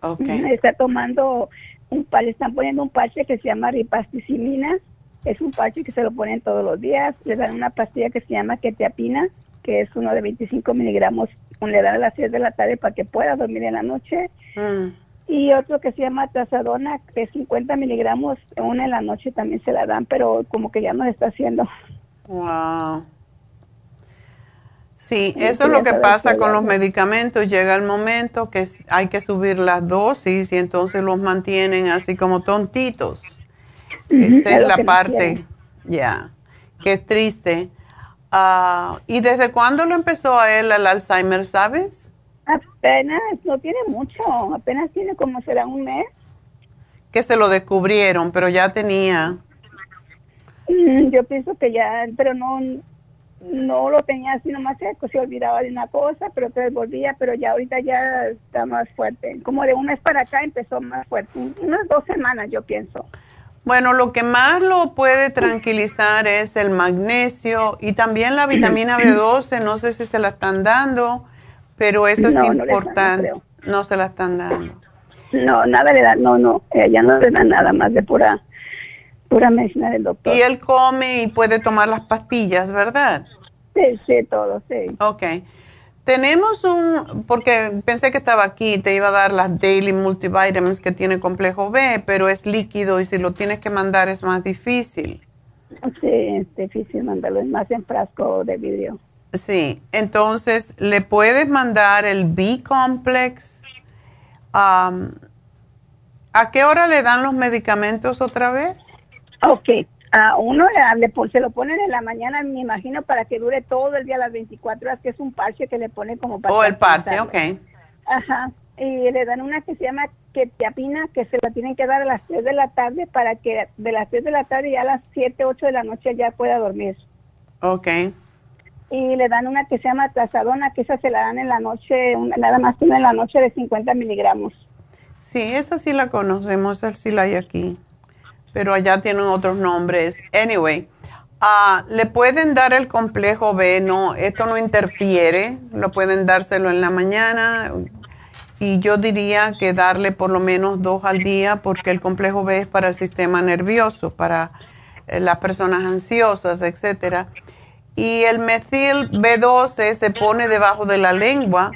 Ok. Está tomando un le están poniendo un parche que se llama ripasticilina. Es un parche que se lo ponen todos los días. Le dan una pastilla que se llama ketiapina, que es uno de 25 miligramos. Le dan a las 6 de la tarde para que pueda dormir en la noche. Mm. Y otro que se llama trazadona, que es 50 miligramos. Una en la noche también se la dan, pero como que ya no está haciendo. Wow. Sí, eso es lo que pasa con los medicamentos. Llega el momento que hay que subir las dosis y entonces los mantienen así como tontitos. Esa es la parte, ya, que es triste. Ah, ¿Y desde cuándo lo empezó a él el Alzheimer, sabes? Apenas, no tiene mucho, apenas tiene como será un mes. Que se lo descubrieron, pero ya tenía. Mm, yo pienso que ya, pero no, no lo tenía así nomás seco, se olvidaba de una cosa, pero te volvía, pero ya ahorita ya está más fuerte. Como de un mes para acá empezó más fuerte, unas dos semanas yo pienso. Bueno, lo que más lo puede tranquilizar es el magnesio y también la vitamina B12, no sé si se la están dando, pero eso es importante. No, se la están dando. No, nada le da, no, no, ella no le da nada más de pura pura medicina del doctor. Y él come y puede tomar las pastillas, ¿verdad? Sí, sí, todo, sí. Ok. Tenemos un, porque pensé que estaba aquí, te iba a dar las Daily Multivitamins que tiene complejo B, pero es líquido y si lo tienes que mandar es más difícil. Sí, es difícil mandarlo, es más en frasco de vidrio. Sí, entonces le puedes mandar el B-Complex. ¿A qué hora le dan los medicamentos otra vez? Ok, a uno le, se lo ponen en la mañana, me imagino, para que dure todo el día, las 24 horas, que es un parche que le ponen como para... Oh, el parche, ok. Ajá, y le dan una que se llama ketiapina, que se la tienen que dar a las 3 de la tarde para que de las 3 de la tarde ya a las 7, 8 de la noche ya pueda dormir. Ok. Y le dan una que se llama trazadona, que esa se la dan en la noche, nada más tiene en la noche de 50 miligramos. Sí, esa sí la conocemos, esa sí la hay aquí pero allá tienen otros nombres. Anyway, uh, le pueden dar el complejo B, no, esto no interfiere, lo pueden dárselo en la mañana y yo diría que darle por lo menos dos al día porque el complejo B es para el sistema nervioso, para eh, las personas ansiosas, etcétera. Y el metil B12 se pone debajo de la lengua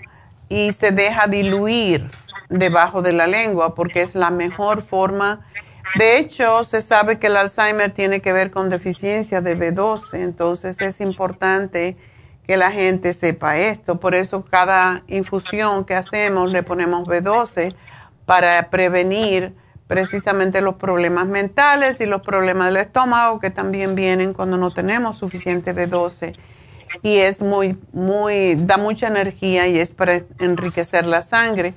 y se deja diluir debajo de la lengua porque es la mejor forma de hecho, se sabe que el Alzheimer tiene que ver con deficiencia de B12, entonces es importante que la gente sepa esto. Por eso cada infusión que hacemos le ponemos B12 para prevenir precisamente los problemas mentales y los problemas del estómago que también vienen cuando no tenemos suficiente B12 y es muy muy da mucha energía y es para enriquecer la sangre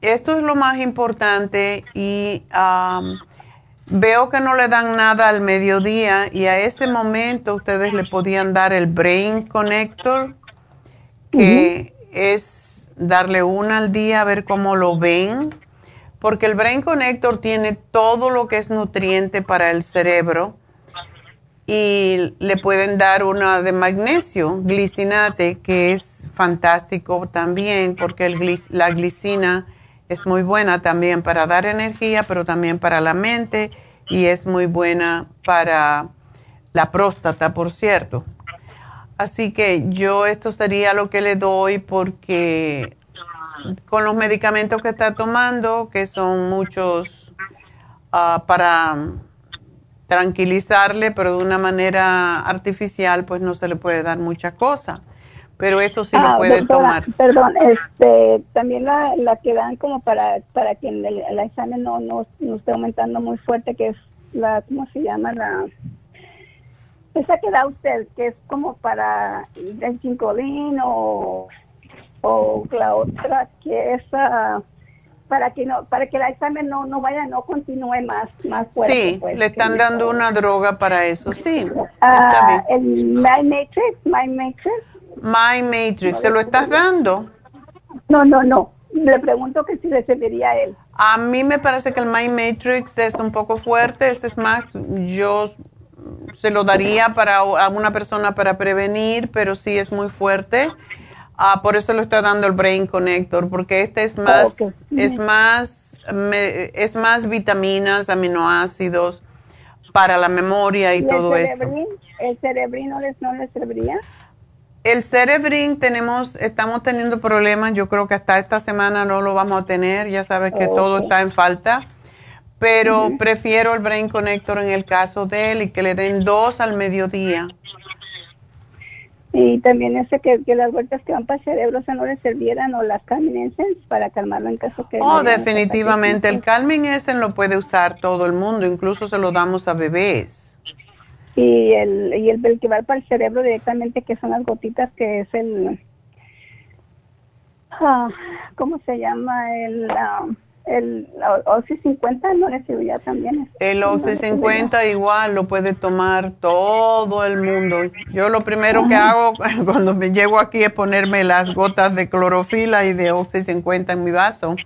esto es lo más importante y veo que no le dan nada al mediodía y a ese momento ustedes le podían dar el Brain Connector, que es darle una al día a ver cómo lo ven, porque el Brain Connector tiene todo lo que es nutriente para el cerebro y le pueden dar una de magnesio, glicinate, que es fantástico también porque la glicina es muy buena también para dar energía, pero también para la mente y es muy buena para la próstata, por cierto. Así que yo esto sería lo que le doy porque con los medicamentos que está tomando, que son muchos ah, para tranquilizarle, pero de una manera artificial, pues no se le puede dar mucha cosa pero esto sí lo ah, puede tomar. Perdón, este, también la, la que dan como para, para que el, el examen no, no, no, esté aumentando muy fuerte, que es la, ¿cómo se llama? La, esa que da usted, que es como para el cincolín o, o la otra que es, para que no para que el examen no no vaya no continúe más más fuerte sí pues, le están dando una droga para eso sí Ah, está bien. El My Matrix My Matrix. My Matrix se lo estás dando no no no le pregunto que si le serviría a él. A mí me parece que el My Matrix es un poco fuerte, ese es más, yo se lo daría para a una persona para prevenir, pero sí es muy fuerte. Ah, por eso le estoy dando el Brain Connector, porque este es más, es más, me- es más vitaminas, aminoácidos para la memoria y, el todo esto. cerebrín el cerebrín no les no les serviría El Cerebrin tenemos, estamos teniendo problemas, yo creo que hasta esta semana no lo vamos a tener, ya sabes que todo está en falta, pero prefiero el Brain Connector en el caso de él y que le den dos al mediodía. Y también ese que, que las vueltas que van para el cerebro o sea, no les sirvieran o las caminenses para calmarlo en caso que Oh, definitivamente, el. Calming ese lo puede usar todo el mundo, incluso se lo damos a bebés. y el y el, el que va para el cerebro directamente que son las gotitas que es el ah, cómo se llama el ah, el Oxy 50 no le serviría también El No Oxy le serviría. 50 igual lo puede tomar todo el mundo. Yo lo primero que hago cuando me llego aquí es ponerme las gotas de clorofila y de Oxy 50 en mi vaso.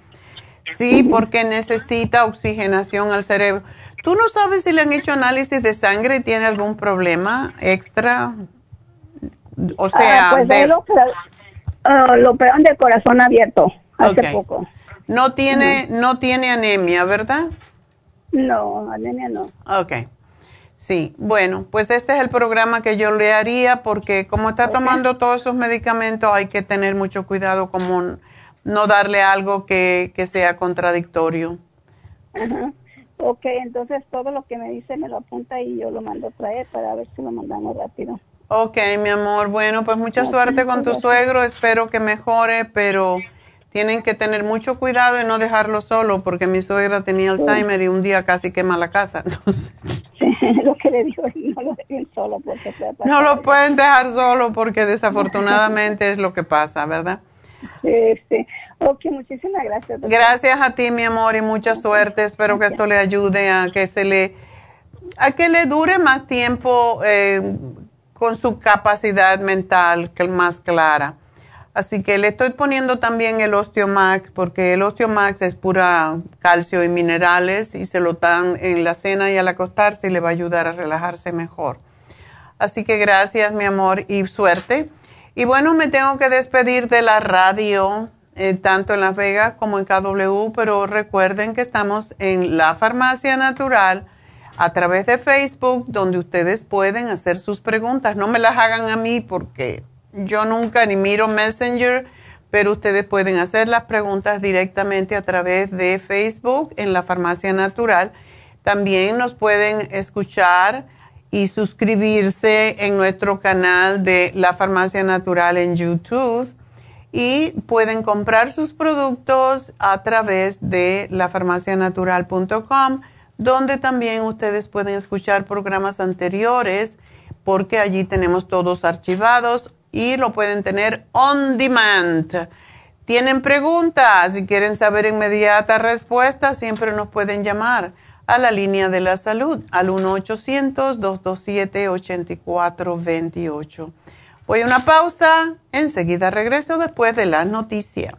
Sí, porque necesita oxigenación al cerebro. ¿Tú no sabes si le han hecho análisis de sangre y tiene algún problema extra? O sea, Ah, pues de- ahí lo, ah, lo operaron del corazón abierto hace poco no tiene no tiene anemia, ¿verdad? no anemia no Ok. Sí, bueno, pues este es el programa que yo le haría porque como está tomando todos esos medicamentos hay que tener mucho cuidado como no darle algo que, que sea contradictorio. Ajá. Ok, entonces todo lo que me dice me lo apunta y yo lo mando a traer para ver si lo mandamos rápido. Ok, mi amor, bueno, pues mucha suerte con tu gracias. suegro, espero que mejore, pero tienen que tener mucho cuidado y no dejarlo solo porque mi suegra tenía Alzheimer y un día casi quema la casa, entonces lo que le digo, no lo dejen solo porque no lo pueden dejar solo porque desafortunadamente es lo que pasa, ¿verdad? Este, ok, muchísimas gracias. Gracias a ti, mi amor, y mucha suerte. Espero que esto le ayude a que se le, a que le dure más tiempo eh, con su capacidad mental más clara. Así que le estoy poniendo también el Osteomax, porque el Osteomax es pura calcio y minerales y se lo dan en la cena y al acostarse y le va a ayudar a relajarse mejor. Así que gracias, mi amor, y suerte. Y bueno, me tengo que despedir de la radio, eh, tanto en Las Vegas como en KW, pero recuerden que estamos en La Farmacia Natural a través de Facebook, donde ustedes pueden hacer sus preguntas. No me las hagan a mí porque yo nunca ni miro Messenger, pero ustedes pueden hacer las preguntas directamente a través de Facebook en La Farmacia Natural. También nos pueden escuchar y suscribirse en nuestro canal de La Farmacia Natural en YouTube y pueden comprar sus productos a través de lafarmacianatural.com donde también ustedes pueden escuchar programas anteriores porque allí tenemos todos archivados y lo pueden tener on demand. ¿Tienen preguntas y quieren saber inmediata respuesta? Siempre nos pueden llamar a la línea de la salud al 1-800-227-8428. Voy a una pausa, enseguida regreso después de la noticia.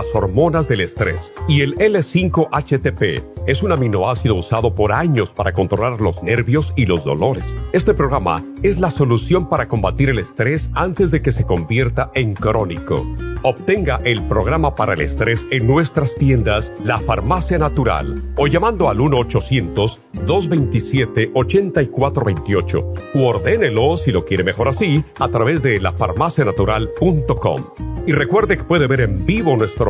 las hormonas del estrés. Y el L5-HTP es un aminoácido usado por años para controlar los nervios y los dolores. Este programa es la solución para combatir el estrés antes de que se convierta en crónico. Obtenga el programa para el estrés en nuestras tiendas La Farmacia Natural o llamando al 1-800-227-8428 o ordénelo si lo quiere mejor así a través de lafarmacianatural.com. Y recuerde que puede ver en vivo nuestro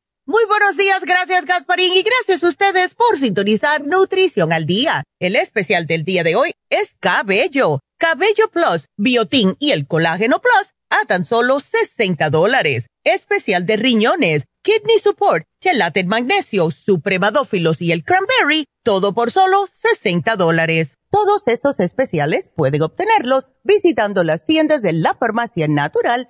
Muy buenos días, gracias Gasparín y gracias a ustedes por sintonizar Nutrición al Día. El especial del día de hoy es Cabello, Cabello Plus, Biotín y el Colágeno Plus a tan solo 60 dólares. Especial de riñones, Kidney Support, Gelatin Magnesio, Supremadófilos y el Cranberry, todo por solo 60 dólares. Todos estos especiales pueden obtenerlos visitando las tiendas de la Farmacia Natural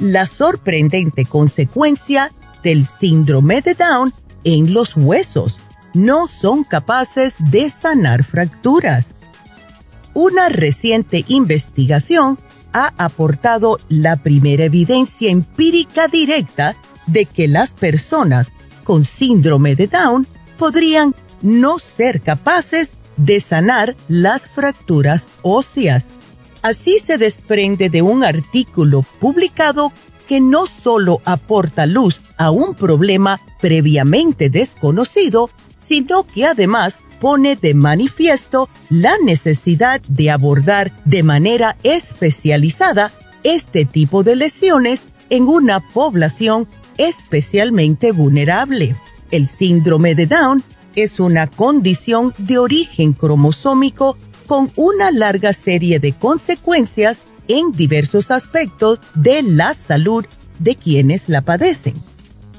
La sorprendente consecuencia del síndrome de Down en los huesos. No son capaces de sanar fracturas. Una reciente investigación ha aportado la primera evidencia empírica directa de que las personas con síndrome de Down podrían no ser capaces de sanar las fracturas óseas. Así se desprende de un artículo publicado que no solo aporta luz a un problema previamente desconocido, sino que además pone de manifiesto la necesidad de abordar de manera especializada este tipo de lesiones en una población especialmente vulnerable. El síndrome de Down es una condición de origen cromosómico con una larga serie de consecuencias en diversos aspectos de la salud de quienes la padecen.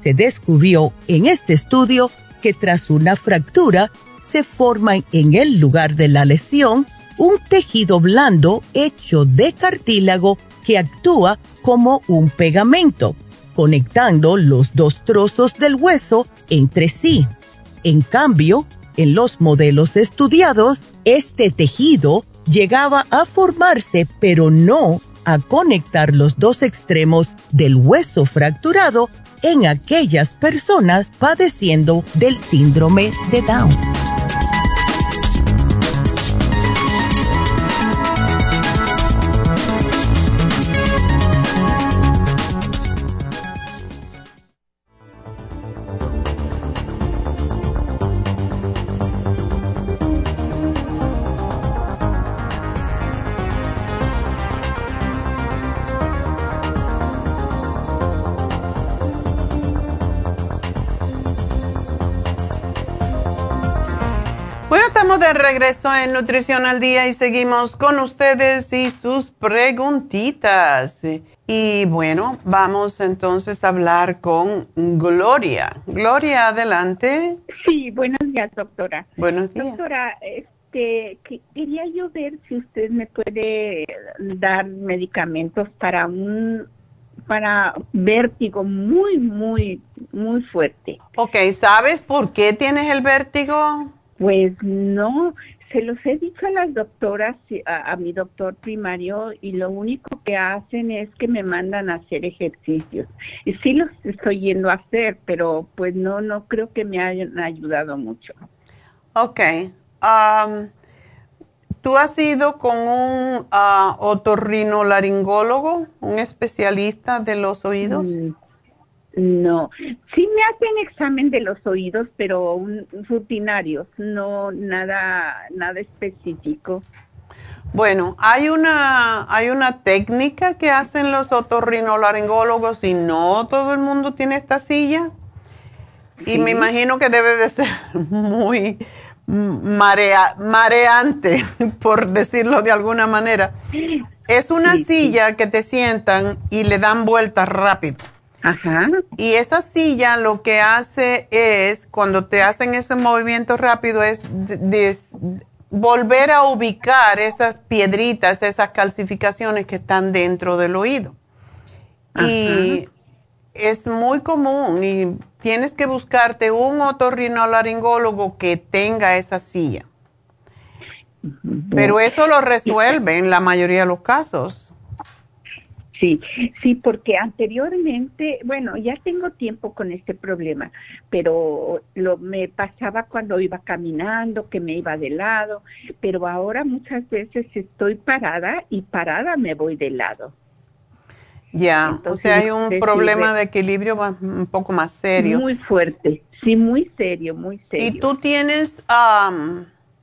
Se descubrió en este estudio que tras una fractura se forma en el lugar de la lesión un tejido blando hecho de cartílago que actúa como un pegamento, conectando los dos trozos del hueso entre sí. En cambio, en los modelos estudiados, este tejido llegaba a formarse, pero no a conectar los dos extremos del hueso fracturado en aquellas personas padeciendo del síndrome de Down. Regreso en Nutrición al Día y seguimos con ustedes y sus preguntitas. Y bueno, vamos entonces a hablar con Gloria. Gloria, adelante. Sí, buenos días, doctora. Buenos días. Doctora, este, quería yo ver si usted me puede dar medicamentos para un para vértigo muy, muy, muy fuerte. Ok, ¿sabes por qué tienes el vértigo? Pues no, se los he dicho a las doctoras, a, mi doctor primario, y lo único que hacen es que me mandan a hacer ejercicios. Y sí los estoy yendo a hacer, pero pues no, no creo que me hayan ayudado mucho. Ok. Um, ¿Tú has ido con un uh, otorrinolaringólogo, un especialista de los oídos? Mm, no, sí me hacen examen de los oídos, pero un, rutinarios, no nada nada específico. Bueno, hay una hay una técnica que hacen los otorrinolaringólogos y no todo el mundo tiene esta silla. Y me imagino que debe de ser muy marea, mareante, por decirlo de alguna manera. Es una silla que te sientan y le dan vueltas rápido. Ajá. Y esa silla lo que hace es, cuando te hacen ese movimiento rápido, es volver a ubicar esas piedritas, esas calcificaciones que están dentro del oído. Y es muy común y tienes que buscarte un otorrinolaringólogo que tenga esa silla. Pero eso lo resuelve en la mayoría de los casos. Sí, sí, porque anteriormente, bueno, ya tengo tiempo con este problema, pero lo me pasaba cuando iba caminando, que me iba de lado, pero ahora muchas veces estoy parada y parada me voy de lado. Ya, o sea, hay un problema de equilibrio un poco más serio. Muy fuerte, sí, muy serio, muy serio. ¿Y tú tienes,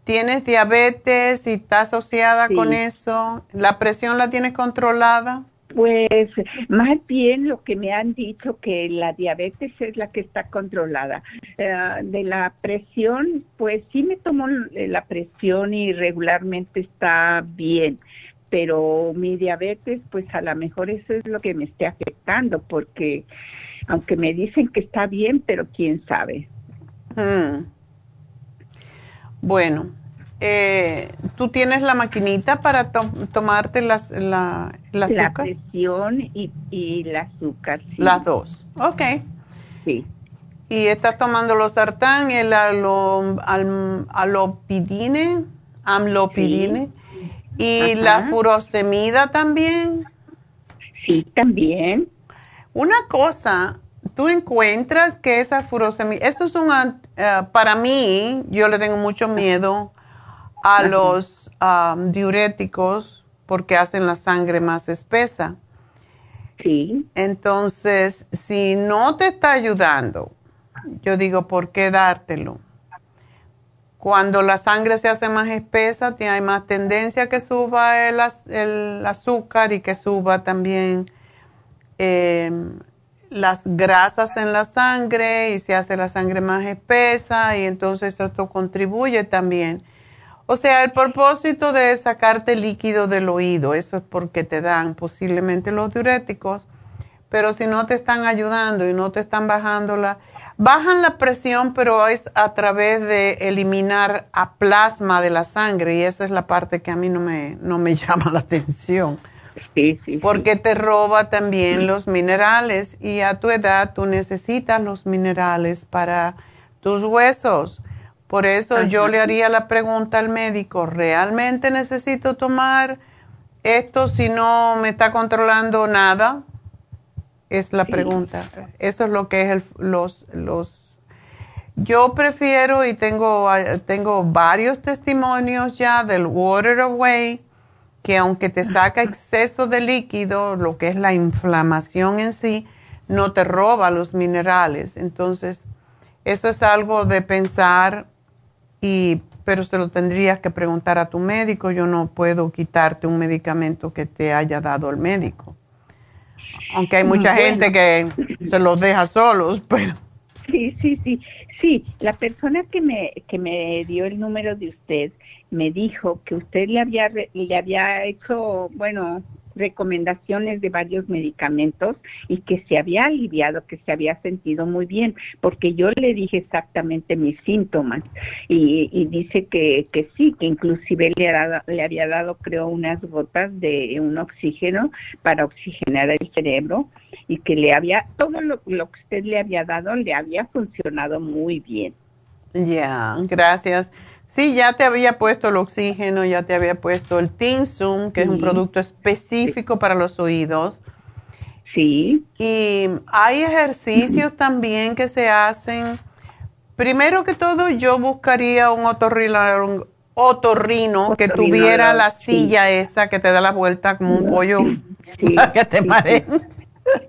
tienes diabetes y está asociada con eso? ¿La presión la tienes controlada? Pues más bien lo que me han dicho que la diabetes es la que está controlada. Eh, de la presión, pues sí me tomo la presión y regularmente está bien, pero mi diabetes, pues a lo mejor eso es lo que me esté afectando, porque aunque me dicen que está bien, pero quién sabe. Hmm. Bueno, eh, ¿tú tienes la maquinita para tomarte las, la, la, azúcar? La presión y, y el azúcar. Las dos. Ok. Sí. ¿Y estás tomando los sartán el alo, alopidine? Amlopidine. ¿Y la furosemida también? Sí, también. Una cosa, tú encuentras que esa furosemida, eso es un, eh, para mí, yo le tengo mucho miedo a los diuréticos porque hacen la sangre más espesa. Sí. Entonces, si no te está ayudando, yo digo, ¿por qué dártelo? Cuando la sangre se hace más espesa, hay más tendencia que suba el, azúcar y que suba también em, las grasas en la sangre y se hace la sangre más espesa y entonces esto contribuye también o sea, el propósito de sacarte líquido del oído, eso es porque te dan posiblemente los diuréticos, pero si no te están ayudando y no te están bajando la... Bajan la presión, pero es a través de eliminar a plasma de la sangre y esa es la parte que a mí no me, no me llama la atención. Sí, sí, porque te roba también los minerales y a tu edad tú necesitas los minerales para tus huesos. Por eso yo le haría la pregunta al médico, ¿realmente necesito tomar esto si no me está controlando nada? Es la pregunta. Eso es lo que es el, los, los... Yo prefiero y tengo, tengo varios testimonios ya del Water Away, que aunque te saca exceso de líquido, lo que es la inflamación en sí, no te roba los minerales. Entonces, eso es algo de pensar y, pero se lo tendrías que preguntar a tu médico. Yo no puedo quitarte un medicamento que te haya dado el médico. Aunque hay mucha gente que se los deja solos, pero... Sí, sí, sí. Sí, la persona que me, que me dio el número de usted me dijo que usted le había, le había hecho, bueno, recomendaciones de varios medicamentos y que se había aliviado, que se había sentido muy bien, porque yo le dije exactamente mis síntomas y, dice que, que sí, que inclusive le, le había dado, creo, unas gotas de un oxígeno para oxigenar el cerebro y que le había, todo lo que usted le había dado le había funcionado muy bien. Ya, gracias. Sí, ya te había puesto el oxígeno, ya te había puesto el Tinsum, que es un producto específico para los oídos. Sí. Y hay ejercicios también que se hacen. Primero que todo, yo buscaría un otorrino, otorrino que tuviera la silla esa que te da la vuelta como un pollo para que te mareen.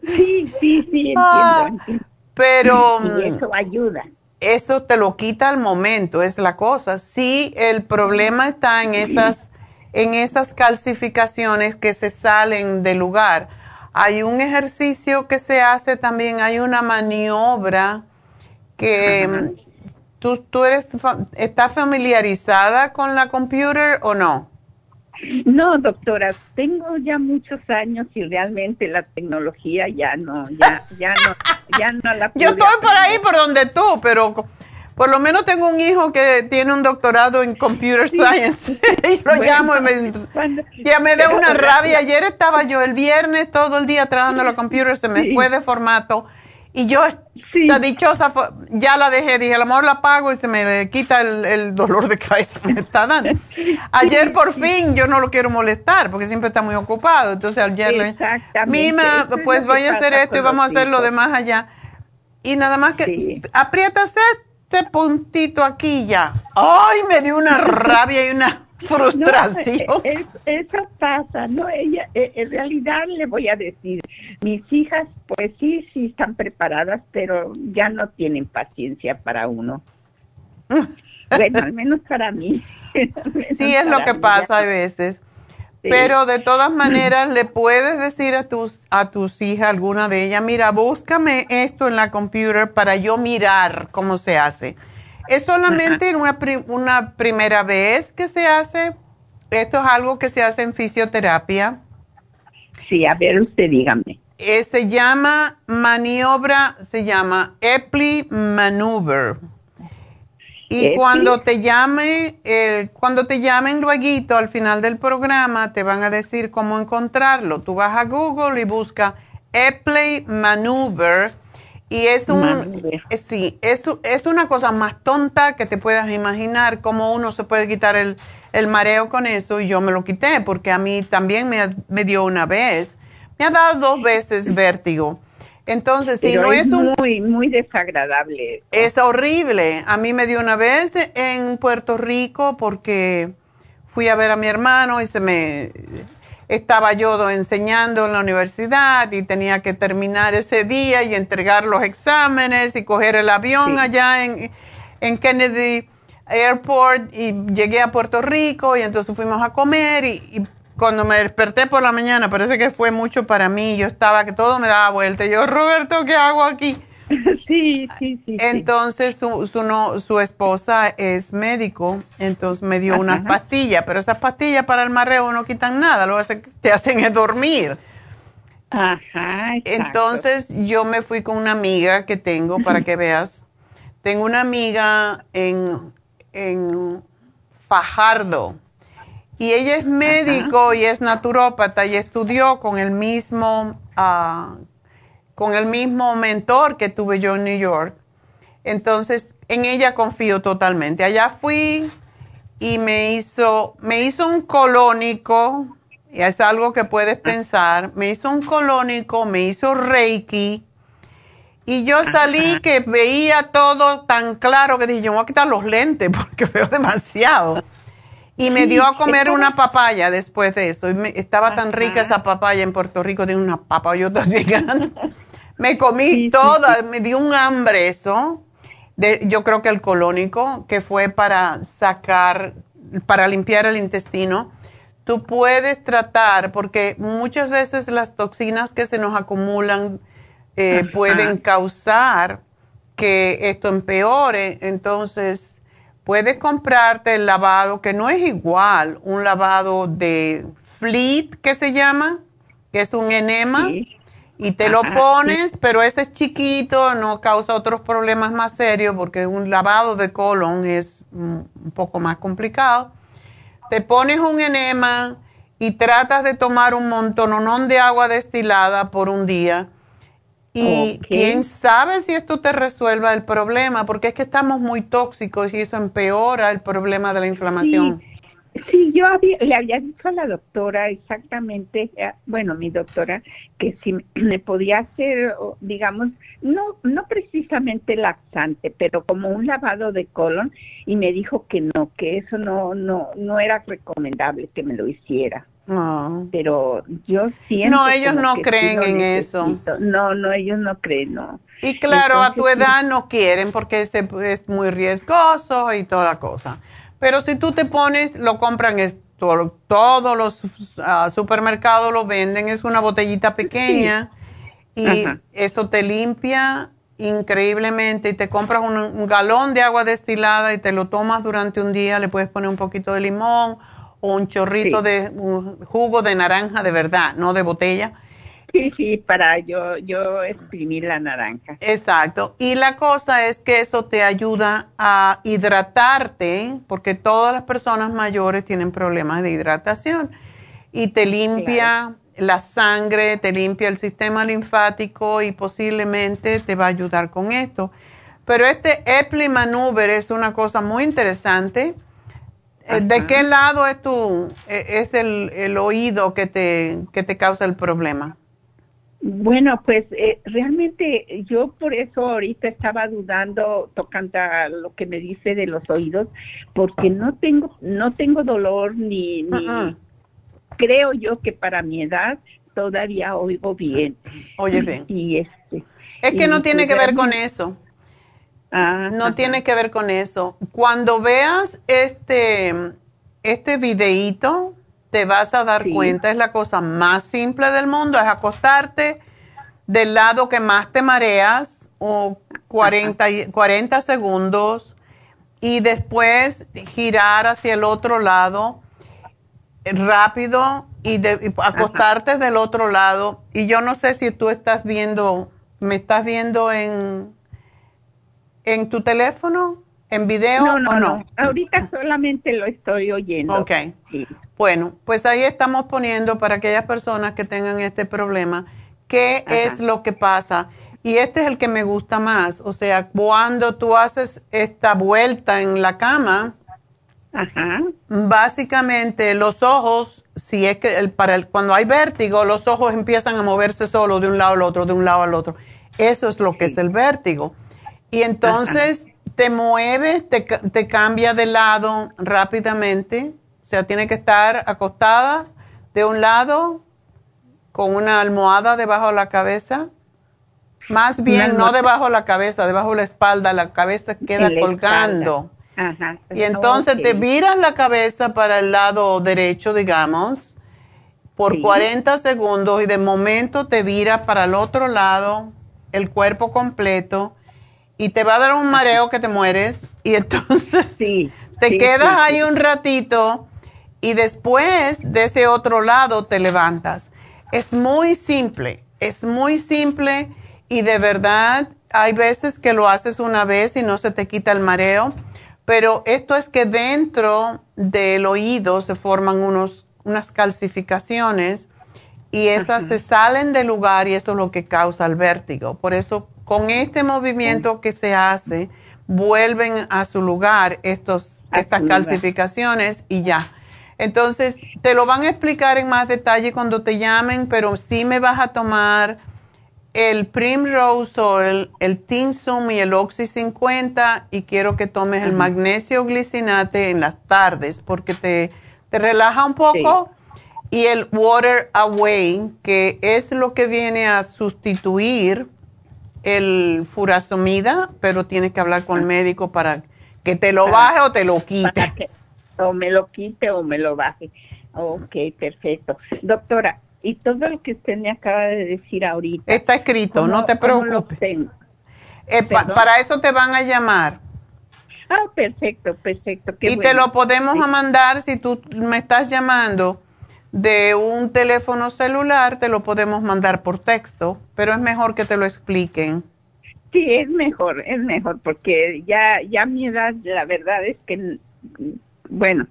Sí, sí, sí, ah, entiendo. pero eso ayuda eso te lo quita al momento, es la cosa. Si el problema está en esas, en esas calcificaciones que se salen del lugar. Hay un ejercicio que se hace también, hay una maniobra que tú, tú eres, ¿estás familiarizada con la computer o no? No, doctora, tengo ya muchos años y realmente la tecnología ya no, ya, ya no, ya no la. Yo estoy por ahí por donde tú, pero por lo menos tengo un hijo que tiene un doctorado en computer science. Y lo llamo y me, ya me da una rabia. Ayer estaba yo el viernes todo el día trabajando la computer, se me fue de formato y yo, la dichosa, ya la dejé, dije, a lo mejor la pago y se me quita el, dolor de cabeza que me está dando. Ayer por fin yo no lo quiero molestar porque siempre está muy ocupado. Entonces ayer le Mima, pues voy a hacer esto y vamos a hacer lo demás allá. Y nada más que aprietas este puntito aquí ya. ¡Ay! Me dio una rabia y una frustración. eso pasa, ¿no? Ella, eh, en realidad le voy a decir, mis hijas, pues sí, sí están preparadas, pero ya no tienen paciencia para uno. bueno, al menos para mí. sí, es lo que pasa a veces. Pero de todas maneras, le puedes decir a tus, a tus hijas, alguna de ellas, mira, búscame esto en la computer para yo mirar cómo se hace ¿Es solamente una, una primera vez que se hace? ¿Esto es algo que se hace en fisioterapia? Sí, a ver, usted dígame. Eh, se llama maniobra, se llama Epley Maneuver. Y cuando te llame, eh, cuando te llamen luego al final del programa, te van a decir cómo encontrarlo. Tú vas a Google y busca Epley Maneuver y es un, eh, sí, es, es una cosa más tonta que te puedas imaginar cómo uno se puede quitar el, mareo con eso y yo me lo quité porque a mí también me, dio una vez, me ha dado dos veces vértigo. Entonces, si no es, un, muy, muy desagradable. Es horrible. A mí me dio una vez en Puerto Rico porque fui a ver a mi hermano y se me estaba yo enseñando en la universidad y tenía que terminar ese día y entregar los exámenes y coger el avión allá en, Kennedy Airport y llegué a Puerto Rico y entonces fuimos a comer y, cuando me desperté por la mañana parece que fue mucho para mí, yo estaba que todo me daba vuelta. Yo, Roberto, ¿qué hago aquí? Sí, sí, sí. Entonces su, su, no, su esposa es médico, entonces me dio unas pastillas, pero esas pastillas para el mareo no quitan nada, lo que te hacen es dormir. Ajá. Entonces yo me fui con una amiga que tengo para que veas. Tengo una amiga en, en Fajardo y ella es médico y es naturópata y estudió con el mismo uh, con el mismo mentor que tuve yo en New York. Entonces, en ella confío totalmente. Allá fui y me hizo, me hizo un colónico, y es algo que puedes pensar, me hizo un colónico, me hizo Reiki, y yo salí que veía todo tan claro que dije, yo me voy a quitar los lentes porque veo demasiado. Y me dio a comer una papaya después de eso. Y estaba tan rica esa papaya en Puerto Rico, de una papayota bien grande. Me comí toda, me dio un hambre eso. De, yo creo que el colónico, que fue para sacar, para limpiar el intestino. Tú puedes tratar, porque muchas veces las toxinas que se nos acumulan eh, pueden causar que esto empeore. Entonces, puedes comprarte el lavado, que no es igual, un lavado de Fleet, que se llama, que es un enema, Sí. Y te lo Ajá, pones, pero ese es chiquito, no causa otros problemas más serios porque un lavado de colon es un poco más complicado. Te pones un enema y tratas de tomar un montononón de agua destilada por un día. Y quién sabe si esto te resuelva el problema, porque es que estamos muy tóxicos y eso empeora el problema de la inflamación. Sí, yo había- le había dicho a la doctora exactamente, eh, bueno, mi doctora, que si me- podía hacer, digamos, no, no precisamente laxante, pero como un lavado de colon, y me dijo que no, que eso no, no, no era recomendable que me lo hiciera. No. Pero yo siento. No, ellos no sí creen en eso. No, no, ellos no creen, no. Y claro, a tu edad no quieren porque se- es muy riesgoso y toda la cosa. Pero si tú te pones, lo compran, es todo- todos los ah, supermercados lo venden, es una botellita pequeña y Ajá. eso te limpia increíblemente y te compras un, un galón de agua destilada y te lo tomas durante un día, le puedes poner un poquito de limón o un chorrito Sí. de un jugo de naranja de verdad, no de botella. Sí, sí, para yo, yo exprimir la naranja. Exacto. Y la cosa es que eso te ayuda a hidratarte, porque todas las personas mayores tienen problemas de hidratación. Y te limpia la sangre, te limpia el sistema linfático y posiblemente te va a ayudar con esto. Pero este Eplimanuber es una cosa muy interesante. Eh, ¿De qué lado es tu, eh, es el, el oído que te, que te causa el problema? Bueno, pues eh, realmente yo por eso ahorita estaba dudando tocando a lo que me dice de los oídos, porque no tengo no tengo dolor ni, ni Uh-uh. creo yo que para mi edad todavía oigo bien. Oye, bien. Y este Es que no tiene pues que ver con eso. ah, No ajá. tiene que ver con eso. Cuando veas este, este videíto, te vas a dar Sí. cuenta, es la cosa más simple del mundo, es acostarte del lado que más te mareas, o 40, y- 40 segundos, y después girar hacia el otro lado rápido y, de- y acostarte del otro lado. Y yo no sé si tú estás viendo, me estás viendo en, en tu teléfono, en video No, no, o no, no. Ahorita solamente lo estoy oyendo. Ok. Sí. Bueno, pues ahí estamos poniendo para aquellas personas que tengan este problema, qué Ajá. es lo que pasa. Y este es el que me gusta más. O sea, cuando tú haces esta vuelta en la cama, Ajá. básicamente los ojos, si es que el, para el, cuando hay vértigo, los ojos empiezan a moverse solo de un lado al otro, de un lado al otro. Eso es lo que es el vértigo. Y entonces te mueves, te, te cambia de lado rápidamente. O sea, tiene que estar acostada de un lado con una almohada debajo de la cabeza. Más bien, no debajo de la cabeza, debajo de la espalda. La cabeza queda la colgando. Ajá. Y entonces te viras la cabeza para el lado derecho, digamos, por Sí. 40 segundos y de momento te viras para el otro lado, el cuerpo completo, y te va a dar un mareo que te mueres. Y entonces Sí, te sí, quedas ahí un ratito y después de ese otro lado te levantas. Es muy simple, es muy simple y de verdad hay veces que lo haces una vez y no se te quita el mareo, pero esto es que dentro del oído se forman unos, unas calcificaciones y esas se salen del lugar y eso es lo que causa el vértigo. Por eso con este movimiento que se hace, vuelven a su lugar estos, A estas lugar. calcificaciones y ya. Entonces, te lo van a explicar en más detalle cuando te llamen, pero sí me vas a tomar el Primrose Oil, el Tinsum y el Oxy 50 y quiero que tomes el magnesio glicinate en las tardes porque te, te relaja un poco. Y el Water Away, que es lo que viene a sustituir el furazomida, pero tienes que hablar con el médico para que te lo baje o te lo quite. O me lo quite o me lo baje. Ok, perfecto. Doctora, y todo lo que usted me acaba de decir ahorita. Está escrito, no ¿cómo- te preocupes. Eh, pa- para eso te van a llamar. Ah, perfecto, perfecto. qué y te lo podemos Sí. mandar si tú me estás llamando. de un teléfono celular, te lo podemos mandar por texto, pero es mejor que te lo expliquen. Sí, es mejor, es mejor, porque ya, ya mi edad, la verdad es que, bueno,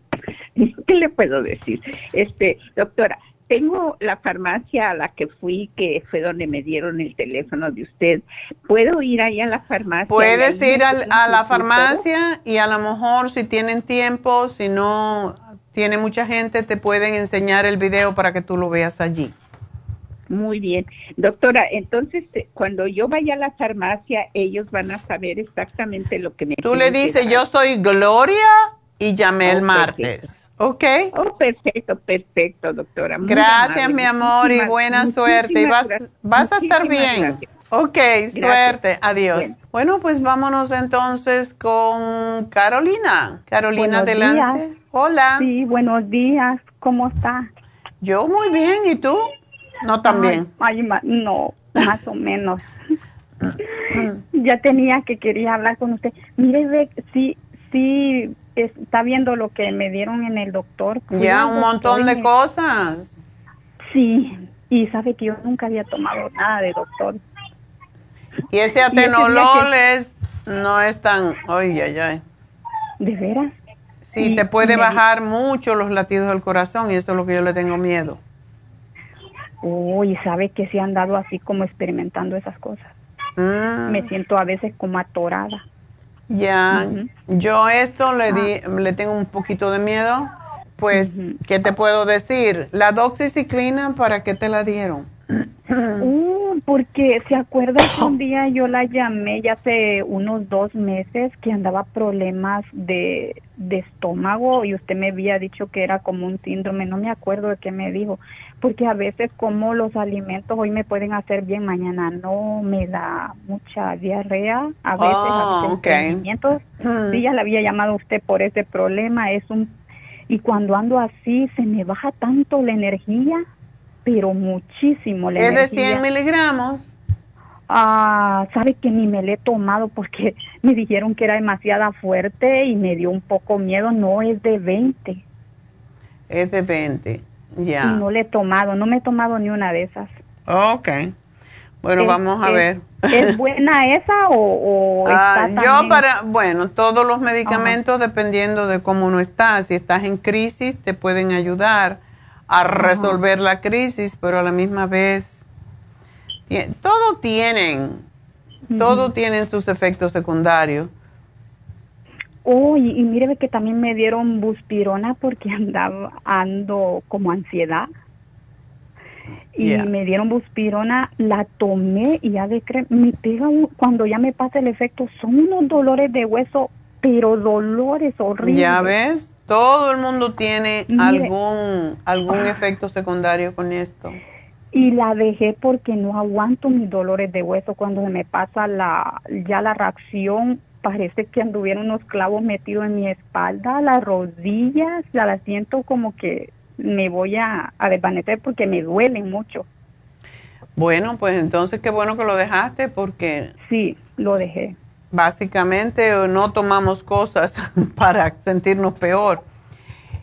¿qué le puedo decir? Este, doctora, tengo la farmacia a la que fui, que fue donde me dieron el teléfono de usted. ¿Puedo ir ahí a la farmacia? Puedes ir a la farmacia y a lo mejor si tienen tiempo, si no tiene mucha gente, te pueden enseñar el video para que tú lo veas allí. Muy bien. Doctora, entonces eh, cuando yo vaya a la farmacia, ellos van a saber exactamente lo que me Tú le dices, yo soy Gloria y llamé el martes. ¿Ok? Oh, perfecto, perfecto, doctora. gracias, mi amor, y buena suerte. Y vas, vas a estar bien. Ok, suerte. Adiós. Bueno. pues vámonos entonces con Carolina. Carolina, adelante. Hola. Sí, buenos días. ¿Cómo está? Yo muy bien. ¿Y tú? No tan bien. no, más o menos. ya tenía que quería hablar con usted. Mire, sí, sí, está viendo lo que me dieron en el doctor. Ya, un montón de cosas. Sí, y sabe que yo nunca había tomado nada de doctor. Y ese atenolol es, no es tan, ay, ay, ay. ¿De veras? Sí, te puede bajar mucho los latidos del corazón y eso es lo que yo le tengo miedo. Uy, sabe que se han dado así como experimentando esas cosas. Mm. Me siento a veces como atorada. Ya, yo esto le, di, ah. le tengo un poquito de miedo. Pues, ¿qué te puedo decir? La doxiciclina, ¿para qué te la dieron? Uh, porque se acuerda que un día yo la llamé ya hace unos dos meses que andaba problemas de, de estómago y usted me había dicho que era como un síndrome, no me acuerdo de qué me dijo, porque a veces como los alimentos hoy me pueden hacer bien, mañana no, me da mucha diarrea, a veces, oh, alimentos. Sí, ya le había llamado a usted por ese problema, es un y cuando ando así se me baja tanto la energía pero muchísimo. La ¿Es de 100 miligramos? Ah, sabe que ni me le he tomado porque me dijeron que era demasiada fuerte y me dio un poco miedo. No, es de 20. Es de 20, ya. no le he tomado, no me he tomado ni una de esas. Ok. Bueno, vamos a ver. ¿Es buena esa o, ah, Yo para, bueno, todos los medicamentos dependiendo de cómo uno está. Si estás en crisis, te pueden ayudar a resolver la crisis, pero a la misma vez, todo tienen, todo tienen sus efectos secundarios. Oh, y, mire que también me dieron buspirona porque andaba, ando como ansiedad. Y me dieron buspirona, la tomé y ya de me pega cuando ya me pasa el efecto, son unos dolores de hueso, pero dolores horribles. Ya ves, todo el mundo tiene algún, algún ah. efecto secundario con esto. Y la dejé porque no aguanto mis dolores de hueso. Cuando se me pasa la, ya la reacción, parece que anduvieron unos clavos metidos en mi espalda, las rodillas, ya la siento como que me voy a, a desvanecer porque me duelen mucho. Bueno, pues entonces qué bueno que lo dejaste porque... Sí, lo dejé básicamente no tomamos cosas para sentirnos peor.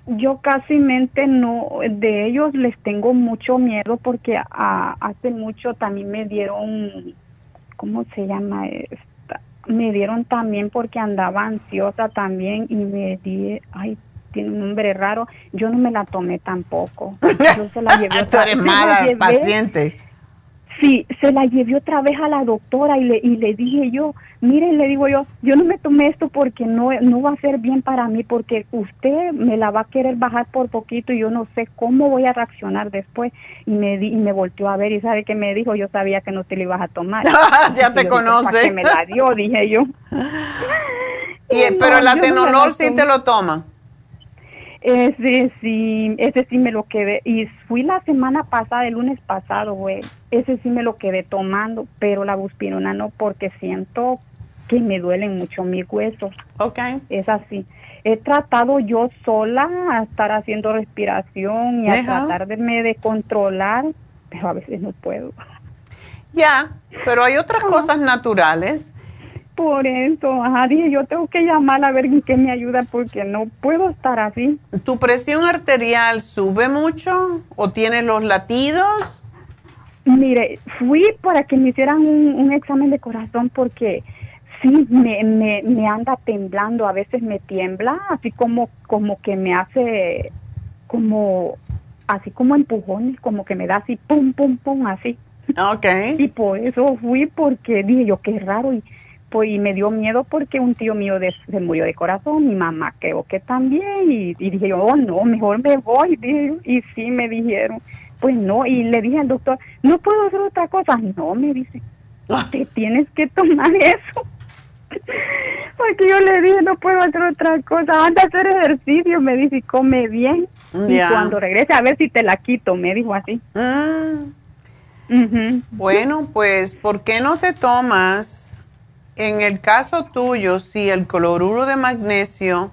Yo casi mente no, de ellos les tengo mucho miedo porque hace mucho también me dieron, ¿cómo se llama esta? Me dieron también porque andaba ansiosa también y me di, ay, tiene un nombre raro, yo no me la tomé tampoco. Yo se la llevé Tú eres mala paciente. Sí, se la llevé otra vez a la doctora y le, y le dije yo, mire, le digo yo, yo no me tomé esto porque no, no va a ser bien para mí, porque usted me la va a querer bajar por poquito y yo no sé cómo voy a reaccionar después. Y me, di, y me volteó a ver y sabe que me dijo, yo sabía que no te la ibas a tomar. ya te conoce. Que me la dio, dije yo. y, pero la tenolol sí te lo toman. Ese sí, ese sí me lo quedé. Y fui la semana pasada, el lunes pasado, güey. Ese sí me lo quedé tomando, pero la buspirona no, porque siento que me duelen mucho mis huesos. Ok. Es así. He tratado yo sola a estar haciendo respiración y a tratar de, me de controlar, pero a veces no puedo. Ya, pero hay otras cosas naturales por eso, ajá, dije, yo tengo que llamar a ver en qué me ayuda porque no puedo estar así. ¿Tu presión arterial sube mucho o tienes los latidos? Mire, fui para que me hicieran un, un examen de corazón porque sí, me, me, me anda temblando, a veces me tiembla, así como, como que me hace como, así como empujones, como que me da así, pum, pum, pum, así. Ok. Y por eso fui porque dije yo, qué raro, y pues y me dio miedo porque un tío mío de- se murió de corazón, mi mamá creo que también, y, y dije yo, oh no, mejor me voy, dije y sí me dijeron, pues no, y le dije al doctor, no puedo hacer otra cosa, no, me dice, te tienes que tomar eso. Porque yo le dije, no puedo hacer otra cosa, anda a hacer ejercicio, me dice, y come bien. Y cuando regrese, a ver si te la quito, me dijo así. Ujú. Bueno, pues, ¿por qué no te tomas, en el caso tuyo, si el cloruro de magnesio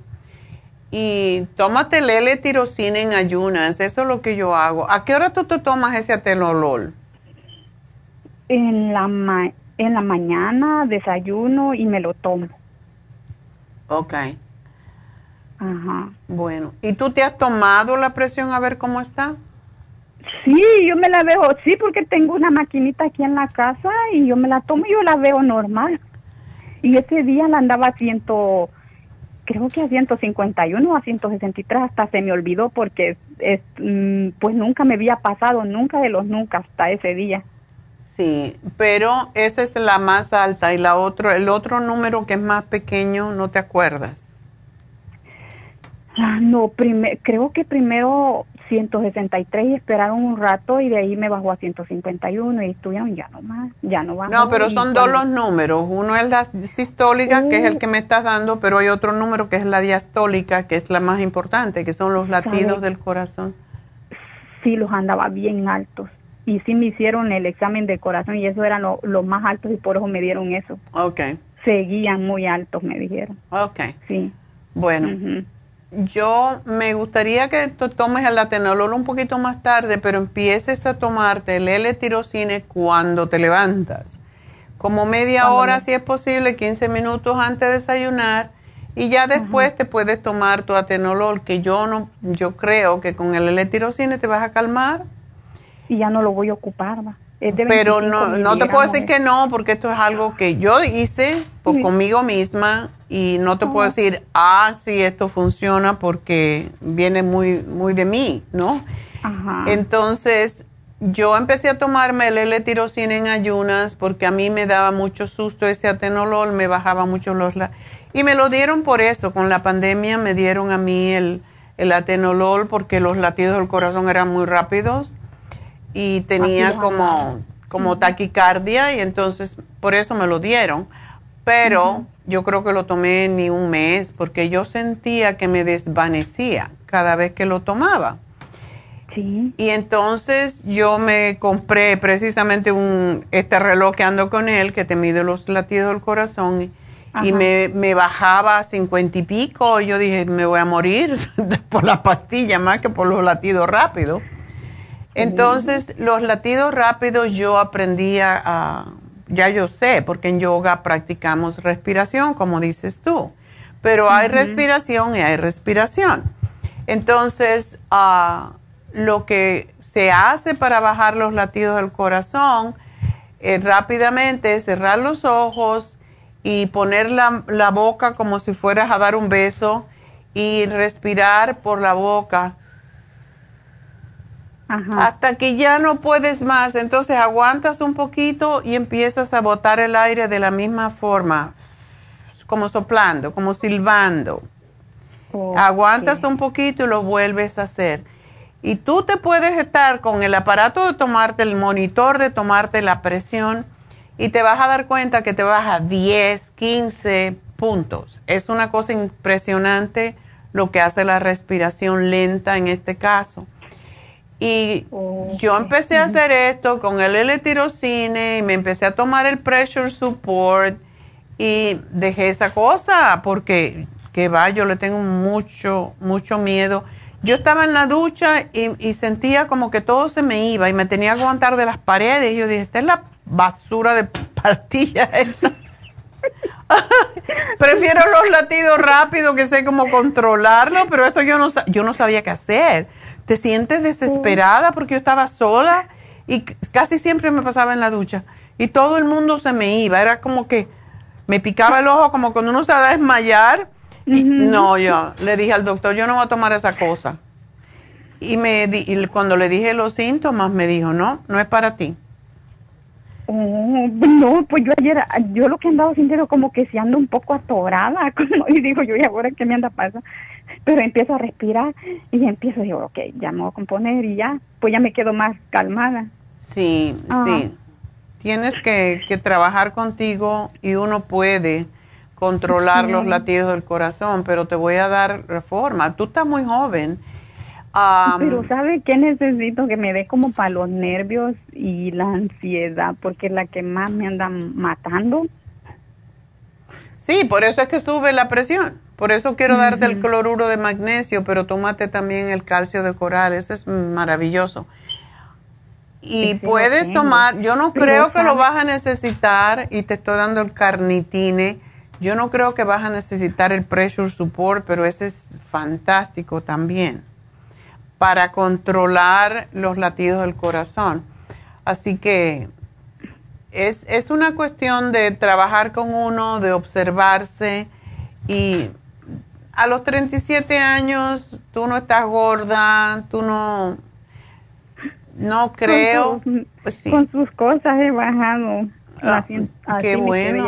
y tómate el L-tirosina en ayunas? Eso es lo que yo hago. ¿A qué hora tú te tomas ese atenolol? En la, ma- en la mañana desayuno y me lo tomo. Ok, Ajá. bueno. ¿Y tú te has tomado la presión a ver cómo está? Sí, yo me la veo, sí, porque tengo una maquinita aquí en la casa y yo me la tomo y yo la veo normal. Y ese día la andaba a ciento, creo que a 151 o a 163, hasta se me olvidó porque es, mm, pues nunca me había pasado, nunca de los nunca hasta ese día. Sí, pero esa es la más alta y la otro, el otro número que es más pequeño, ¿no te acuerdas? Ah, no, creo que primero 163 y esperaron un rato y de ahí me bajó a 151 y estuvieron ya no más, ya no bajó. No, pero son dos los números. Uno es la sistólica, que es el que me estás dando, pero hay otro número que es la diastólica, que es la más importante, que son los latidos del corazón. sí los andaba bien altos. Y sí me hicieron el examen de corazón y eso eran lo- los más altos y por eso me dieron eso. Ok, Seguían muy altos, me dijeron. ok. Sí. Bueno. Yo me gustaría que tomes el atenolol un poquito más tarde, pero empieces a tomarte el L-tirocine cuando te levantas. Como media Cuando hora, me- si es posible, 15 minutos antes de desayunar. Y ya después te puedes tomar tu atenolol, que yo no, yo creo que con el L-tirocine te vas a calmar. Y ya no lo voy a ocupar, va. Pero 25 no, no te puedo decir que no, porque esto es algo que yo hice Sí. conmigo misma y no te puedo decir, ah, sí, esto funciona porque viene muy, muy de mí, ¿no? Ajá. Entonces, yo empecé a tomarme el L-tirocina en ayunas porque a mí me daba mucho susto ese atenolol, me bajaba mucho los... la- y me lo dieron por eso, con la pandemia me dieron a mí el, el atenolol porque los latidos del corazón eran muy rápidos y tenía como, como taquicardia y entonces por eso me lo dieron. Pero yo creo que lo tomé ni un mes porque yo sentía que me desvanecía cada vez que lo tomaba. Sí. Y entonces yo me compré precisamente un este reloj que ando con él que te mide los latidos del corazón y, y me, me bajaba a cincuenta y pico. Yo dije, me voy a morir por la pastilla más que por los latidos rápidos. Entonces, los latidos rápidos yo aprendí a, ya yo sé, porque en yoga practicamos respiración, como dices tú, pero hay respiración y hay respiración. Entonces, ah, lo que se hace para bajar los latidos del corazón eh, rápidamente es cerrar los ojos y poner la, la boca como si fueras a dar un beso y respirar por la boca Ajá. hasta que ya no puedes más. Entonces aguantas un poquito y empiezas a botar el aire de la misma forma, como soplando, como silbando. Aguantas un poquito y lo vuelves a hacer. Y tú te puedes estar con el aparato de tomarte el monitor, de tomarte la presión, y te vas a dar cuenta que te baja 10, 15 puntos. Es una cosa impresionante lo que hace la respiración lenta en este caso. Y yo empecé a hacer esto con el L-tirocine y me empecé a tomar el pressure support y dejé esa cosa porque, que va, yo le tengo mucho, mucho miedo. Yo estaba en la ducha y, y sentía como que todo se me iba y me tenía que aguantar de las paredes. Y yo dije, esta es la basura de pastilla esta. Prefiero los latidos rápidos que sé cómo controlarlo, pero esto yo no, yo no sabía qué hacer. Te sientes desesperada porque yo estaba sola y casi siempre me pasaba en la ducha y todo el mundo se me iba. Era como que me picaba el ojo como cuando uno se va a desmayar. Y, No, yo le dije al doctor, yo no voy a tomar esa cosa. Y, me y cuando le dije los síntomas, me dijo, no, no es para ti. Oh, no, pues yo ayer, yo lo que andaba sintiendo como que se ando un poco atorada, como, y digo yo, ¿y ahora qué me anda pasando? Pero empiezo a respirar y empiezo, digo, ok, ya me voy a componer y ya, pues ya me quedo más calmada. Sí, sí. Tienes que, que, trabajar contigo y uno puede controlar los latidos del corazón, pero te voy a dar reforma. Tú estás muy joven pero ¿sabe qué necesito? Que me dé como para los nervios y la ansiedad, porque es la que más me anda matando. Sí, por eso es que sube la presión. Por eso quiero darte el cloruro de magnesio, pero tómate también el calcio de coral. Eso es maravilloso. Y puedes tomar, yo no creo que lo vas a necesitar, y te estoy dando el carnitine. Yo no creo que vas a necesitar el pressure support, pero ese es fantástico también para controlar los latidos del corazón. Así que es, es una cuestión de trabajar con uno, de observarse y a los 37 años tú no estás gorda, tú no, no creo. Con, con sus cosas he bajado. Ah, qué bueno.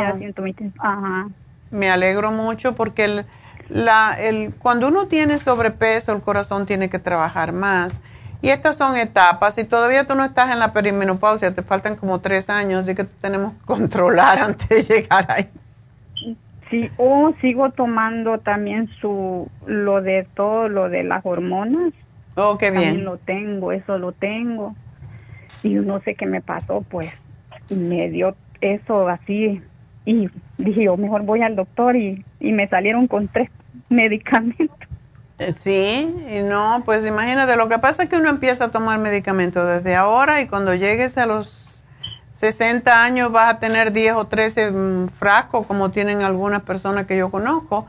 Me alegro mucho porque el, la, el, cuando uno tiene sobrepeso, el corazón tiene que trabajar más. Y estas son etapas. Y todavía tú no estás en la perimenopausia, te faltan como tres años, así que tenemos que controlar antes de llegar ahí. Sí, o sigo tomando también su, lo de todo, lo de las hormonas. Oh, qué bien. También lo tengo, eso lo tengo. Y no sé qué me pasó, pues me dio eso así. Y dije, yo mejor voy al doctor y, y me salieron con tres medicamento. Eh, sí, y no, pues imagínate, lo que pasa es que uno empieza a tomar medicamento desde ahora y cuando llegues a los 60 años vas a tener 10 o 13 mm, frascos como tienen algunas personas que yo conozco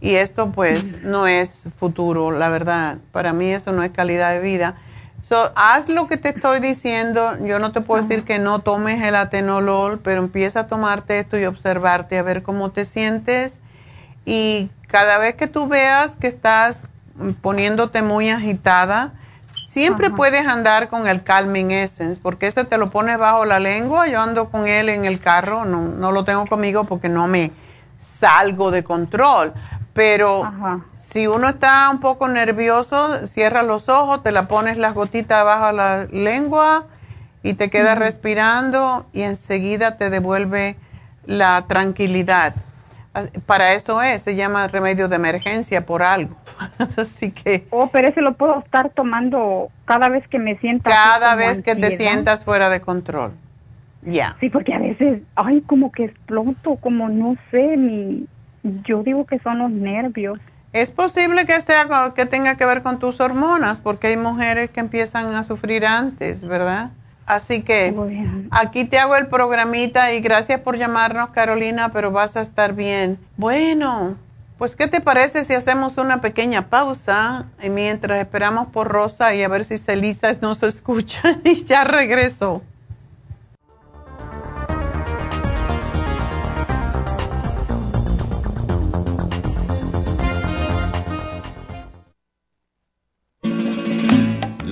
y esto pues no es futuro, la verdad, para mí eso no es calidad de vida. So, haz lo que te estoy diciendo, yo no te puedo decir que no tomes el atenolol, pero empieza a tomarte esto y observarte a ver cómo te sientes y cada vez que tú veas que estás poniéndote muy agitada, siempre puedes andar con el Calming Essence, porque ese te lo pones bajo la lengua. Yo ando con él en el carro, no, no lo tengo conmigo porque no me salgo de control. Pero si uno está un poco nervioso, cierra los ojos, te la pones las gotitas bajo la lengua y te quedas respirando y enseguida te devuelve la tranquilidad. Para eso es, se llama remedio de emergencia por algo. Así que... Oh, pero ese lo puedo estar tomando cada vez que me sienta. Cada vez que te sientas fuera de control. Ya. Sí, porque a veces, ay, como que exploto, como no sé, mi, yo digo que son los nervios. Es posible que sea que tenga que ver con tus hormonas, porque hay mujeres que empiezan a sufrir antes, ¿verdad? Así que aquí te hago el programita y gracias por llamarnos, Carolina, pero vas a estar bien. Bueno, pues ¿qué te parece si hacemos una pequeña pausa y mientras esperamos por Rosa y a ver si Celisa nos escucha y ya regreso?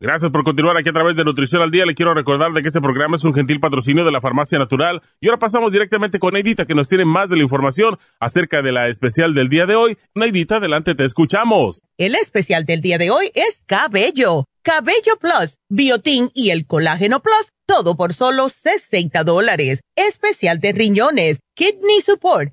Gracias por continuar aquí a través de Nutrición al Día. Le quiero recordar de que este programa es un gentil patrocinio de la Farmacia Natural. Y ahora pasamos directamente con Neidita, que nos tiene más de la información acerca de la especial del día de hoy. Neidita, adelante, te escuchamos. El especial del día de hoy es Cabello. Cabello Plus, Biotin y el Colágeno Plus, todo por solo 60 dólares. Especial de riñones, Kidney Support,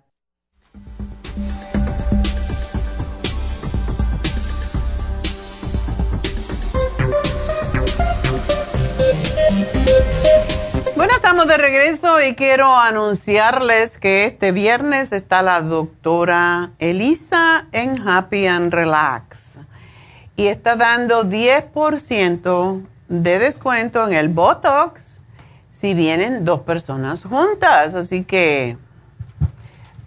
Bueno, estamos de regreso y quiero anunciarles que este viernes está la doctora Elisa en Happy and Relax y está dando 10% de descuento en el Botox si vienen dos personas juntas. Así que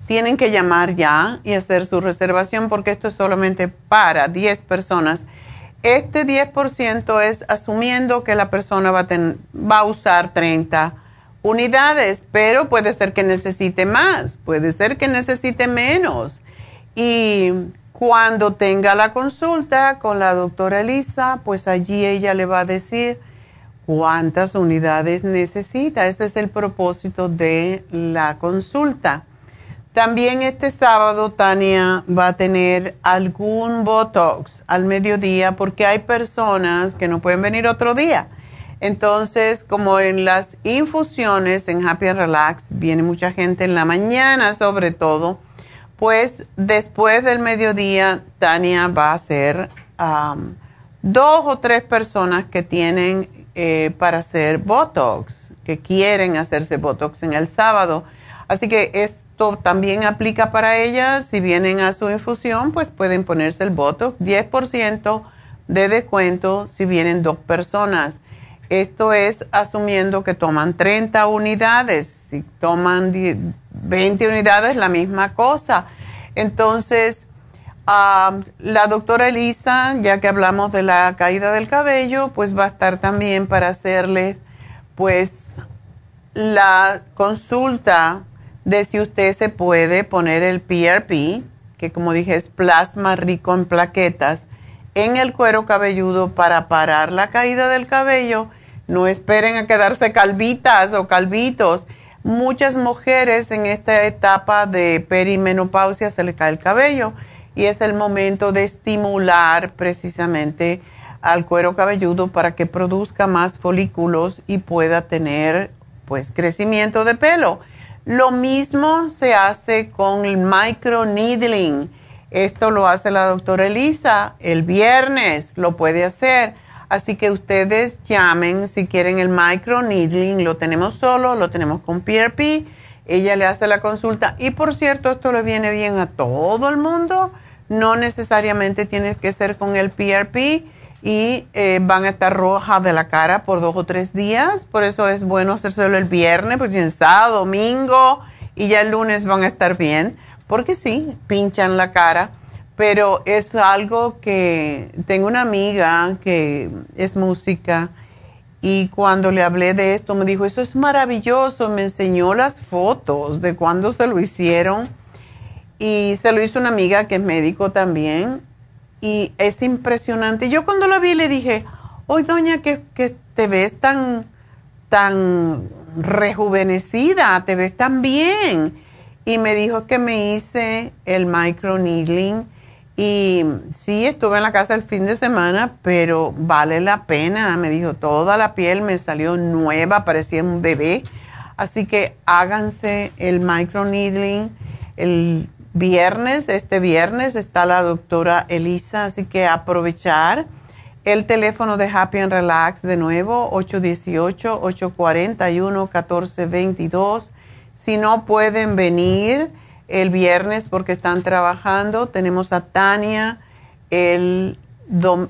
tienen que llamar ya y hacer su reservación porque esto es solamente para 10 personas este 10% es asumiendo que la persona va a, usar 30 unidades, pero puede ser que necesite más, puede ser que necesite menos. Y cuando tenga la consulta con la doctora Elisa, pues allí ella le va a decir cuántas unidades necesita. Ese es el propósito de la consulta. También este sábado Tania va a tener algún Botox al mediodía porque hay personas que no pueden venir otro día. Entonces, como en las infusiones en Happy and Relax viene mucha gente en la mañana sobre todo, pues después del mediodía Tania va a hacer dos o tres personas que tienen eh, para hacer Botox, que quieren hacerse Botox en el sábado. Así que es esto también aplica para ellas. Si vienen a su infusión, pues pueden ponerse el Botox, 10% de descuento si vienen dos personas. Esto es asumiendo que toman 30 unidades. Si toman 20 unidades, la misma cosa. Entonces, la doctora Elisa, ya que hablamos de la caída del cabello, pues va a estar también para hacerles, pues, la consulta de si usted se puede poner el PRP, que como dije es plasma rico en plaquetas, en el cuero cabelludo para parar la caída del cabello. No esperen a quedarse calvitas o calvitos. Muchas mujeres en esta etapa de perimenopausia se le cae el cabello y es el momento de estimular precisamente al cuero cabelludo para que produzca más folículos y pueda tener pues crecimiento de pelo. Lo mismo se hace con el microneedling. Esto lo hace la doctora Elisa el viernes, lo puede hacer. Así que ustedes llamen si quieren el microneedling. Lo tenemos solo, lo tenemos con PRP. Ella le hace la consulta. Y por cierto, esto le viene bien a todo el mundo. No necesariamente tiene que ser con el PRP y eh, van a estar rojas de la cara por dos o tres días. Por eso es bueno hacérselo el viernes, porque en sábado, domingo y ya el lunes van a estar bien. Porque sí, pinchan la cara. Pero es algo que tengo una amiga que es música y cuando le hablé de esto me dijo, esto es maravilloso, me enseñó las fotos de cuando se lo hicieron y se lo hizo una amiga que es médico también y es impresionante. Yo cuando la vi le dije, hoy doña, que, te ves tan, tan rejuvenecida, te ves tan bien. Y me dijo que me hice el micro needling y sí, estuve en la casa el fin de semana, pero vale la pena. Me dijo, toda la piel me salió nueva, parecía un bebé. Así que háganse el microneedling. El viernes, este viernes, está la doctora Elisa, así que aprovechar. El teléfono de Happy and Relax de nuevo, 818-841-1422. Si no pueden venir, el viernes porque están trabajando. Tenemos a Tania el,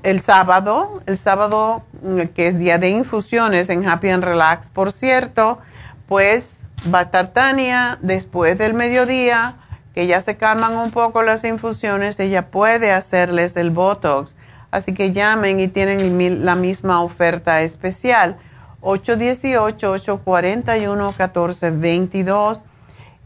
el sábado, el sábado mm, que es día de infusiones en Happy and Relax. Por cierto, pues va a estar Tania después del mediodía, que ya se calman un poco las infusiones, ella puede hacerles el Botox. Así que llamen y tienen la misma oferta especial. 818-841-1422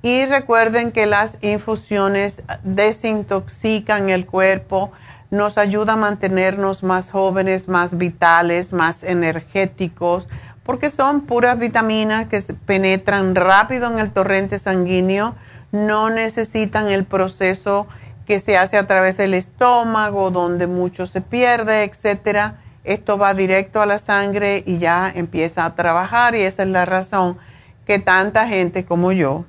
y recuerden que las infusiones desintoxican el cuerpo, nos ayuda a mantenernos más jóvenes, más vitales, más energéticos, porque son puras vitaminas que penetran rápido en el torrente sanguíneo, no necesitan el proceso que se hace a través del estómago, donde mucho se pierde, etcétera. Esto va directo a la sangre y ya empieza a trabajar y esa es la razón que tanta gente como yo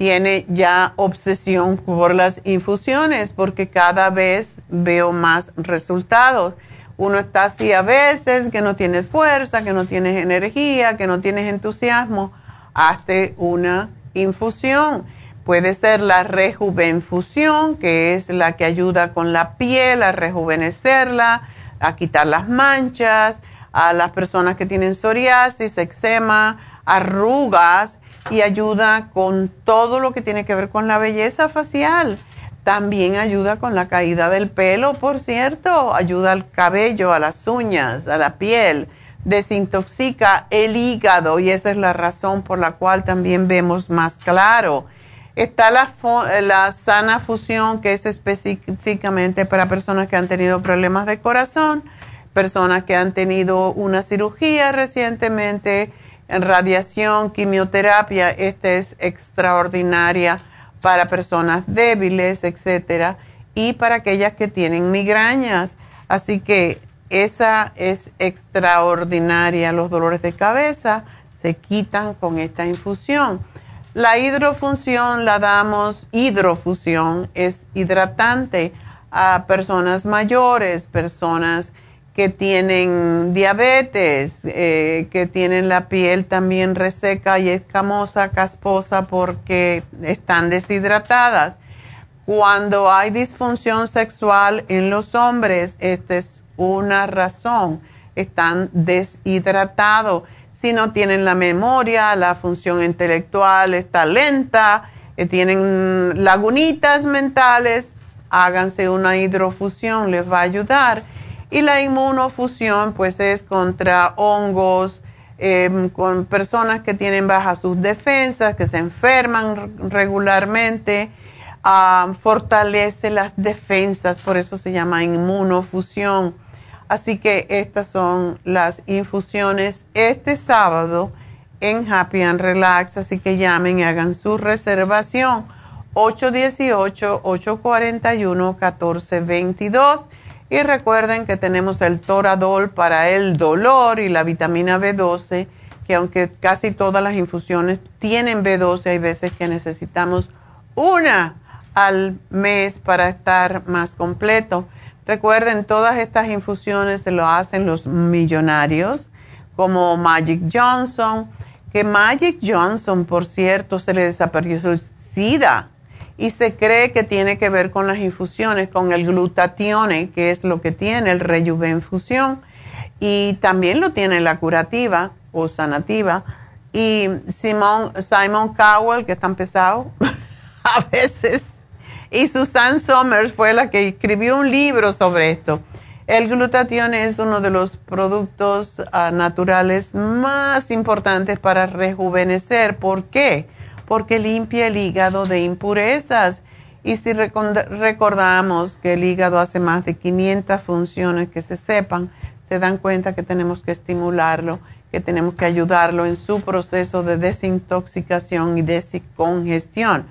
tiene ya obsesión por las infusiones porque cada vez veo más resultados. Uno está así a veces, que no tienes fuerza, que no tienes energía, que no tienes entusiasmo. Hazte una infusión. Puede ser la rejuvenfusión, que es la que ayuda con la piel a rejuvenecerla, a quitar las manchas, a las personas que tienen psoriasis, eczema, arrugas y ayuda con todo lo que tiene que ver con la belleza facial. También ayuda con la caída del pelo, por cierto, ayuda al cabello, a las uñas, a la piel, desintoxica el hígado y esa es la razón por la cual también vemos más claro. Está la, la sana fusión que es específicamente para personas que han tenido problemas de corazón, personas que han tenido una cirugía recientemente, en radiación, quimioterapia, esta es extraordinaria para personas débiles, etcétera, y para aquellas que tienen migrañas. Así que esa es extraordinaria. Los dolores de cabeza se quitan con esta infusión. La hidrofunción la damos, hidrofusión es hidratante a personas mayores, personas que tienen diabetes, eh, que tienen la piel también reseca y escamosa, casposa porque están deshidratadas. Cuando hay disfunción sexual en los hombres, esta es una razón, están deshidratados. Si no tienen la memoria, la función intelectual está lenta, eh, tienen lagunitas mentales, háganse una hidrofusión, les va a ayudar y la inmunofusión pues es contra hongos, em, con personas que tienen bajas sus defensas, que se enferman regularmente, ah, fortalece las defensas, por eso se llama inmunofusión. Así que estas son las infusiones este sábado en Happy and Relax, así que llamen y hagan su reservación. 818-841-1422 y recuerden que tenemos el Toradol para el dolor y la vitamina B12, que aunque casi todas las infusiones tienen B12, hay veces que necesitamos una al mes para estar más completo. Recuerden, todas estas infusiones se lo hacen los millonarios, como Magic Johnson, que Magic Johnson, por cierto, se le desapareció SIDA y se cree que tiene que ver con las infusiones, con el glutatione, que es lo que tiene el rejuvenfusión, y también lo tiene la curativa o sanativa. Y Simon, Simon Cowell, que es tan pesado a veces, y Susan Somers fue la que escribió un libro sobre esto. El glutatione es uno de los productos ah, naturales más importantes para rejuvenecer. ¿Por qué? porque limpia el hígado de impurezas Y si recordamos que el hígado hace más de 500 funciones que se sepan, se dan cuenta que tenemos que estimularlo, que tenemos que ayudarlo en su proceso de desintoxicación y descongestión.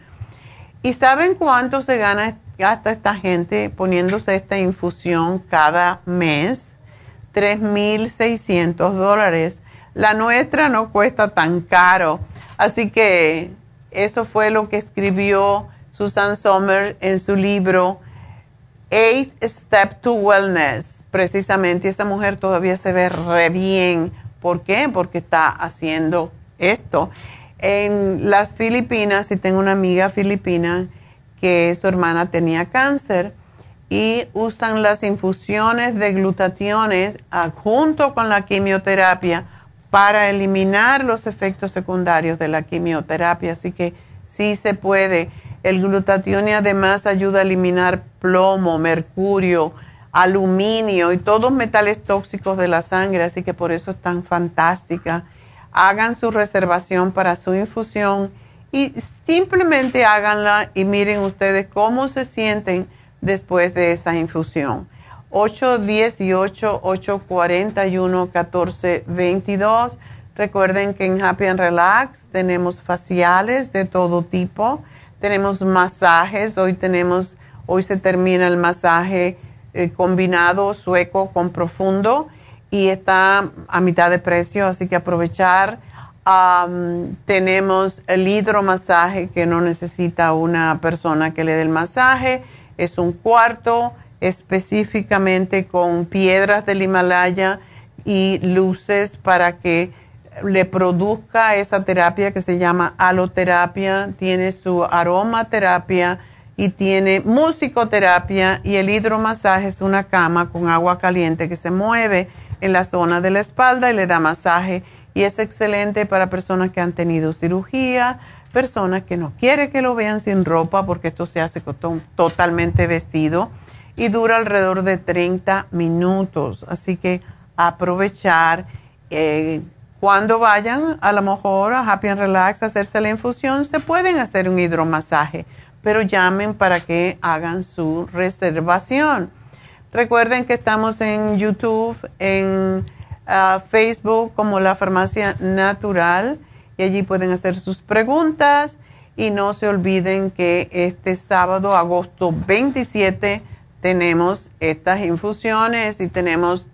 ¿Y saben cuánto se gana, gasta esta gente poniéndose esta infusión cada mes? 3.600 dólares. La nuestra no cuesta tan caro. Así que eso fue lo que escribió Susan Sommer en su libro Eight Step to Wellness. Precisamente esa mujer todavía se ve re bien. ¿Por qué? Porque está haciendo esto. En las Filipinas, y tengo una amiga filipina que su hermana tenía cáncer y usan las infusiones de glutationes ah, junto con la quimioterapia para eliminar los efectos secundarios de la quimioterapia. Así que sí se puede. El glutatión además ayuda a eliminar plomo, mercurio, aluminio y todos metales tóxicos de la sangre, así que por eso es tan fantástica. Hagan su reservación para su infusión y simplemente háganla y miren ustedes cómo se sienten después de esa infusión. 818-841-1422. Recuerden que en Happy and Relax tenemos faciales de todo tipo, tenemos masajes, hoy tenemos, hoy se termina el masaje eh, combinado sueco con profundo y está a mitad de precio, así que aprovechar. tenemos el hidromasaje que no necesita una persona que le dé el masaje, es un cuarto específicamente con piedras del Himalaya y luces para que le produzca esa terapia que se llama aloterapia, tiene su aromaterapia y tiene musicoterapia y el hidromasaje es una cama con agua caliente que se mueve en la zona de la espalda y le da masaje y es excelente para personas que han tenido cirugía, personas que no quieren que lo vean sin ropa porque esto se hace totalmente vestido y dura alrededor de 30 minutos. Así que aprovechar eh, cuando vayan a lo mejor a Happy and Relax a hacerse la infusión, se pueden hacer un hidromasaje, pero llamen para que hagan su reservación. Recuerden que estamos en YouTube, en ah, Facebook como la Farmacia Natural y allí pueden hacer sus preguntas y no se olviden que este sábado, agosto 27, tenemos estas infusiones y tenemos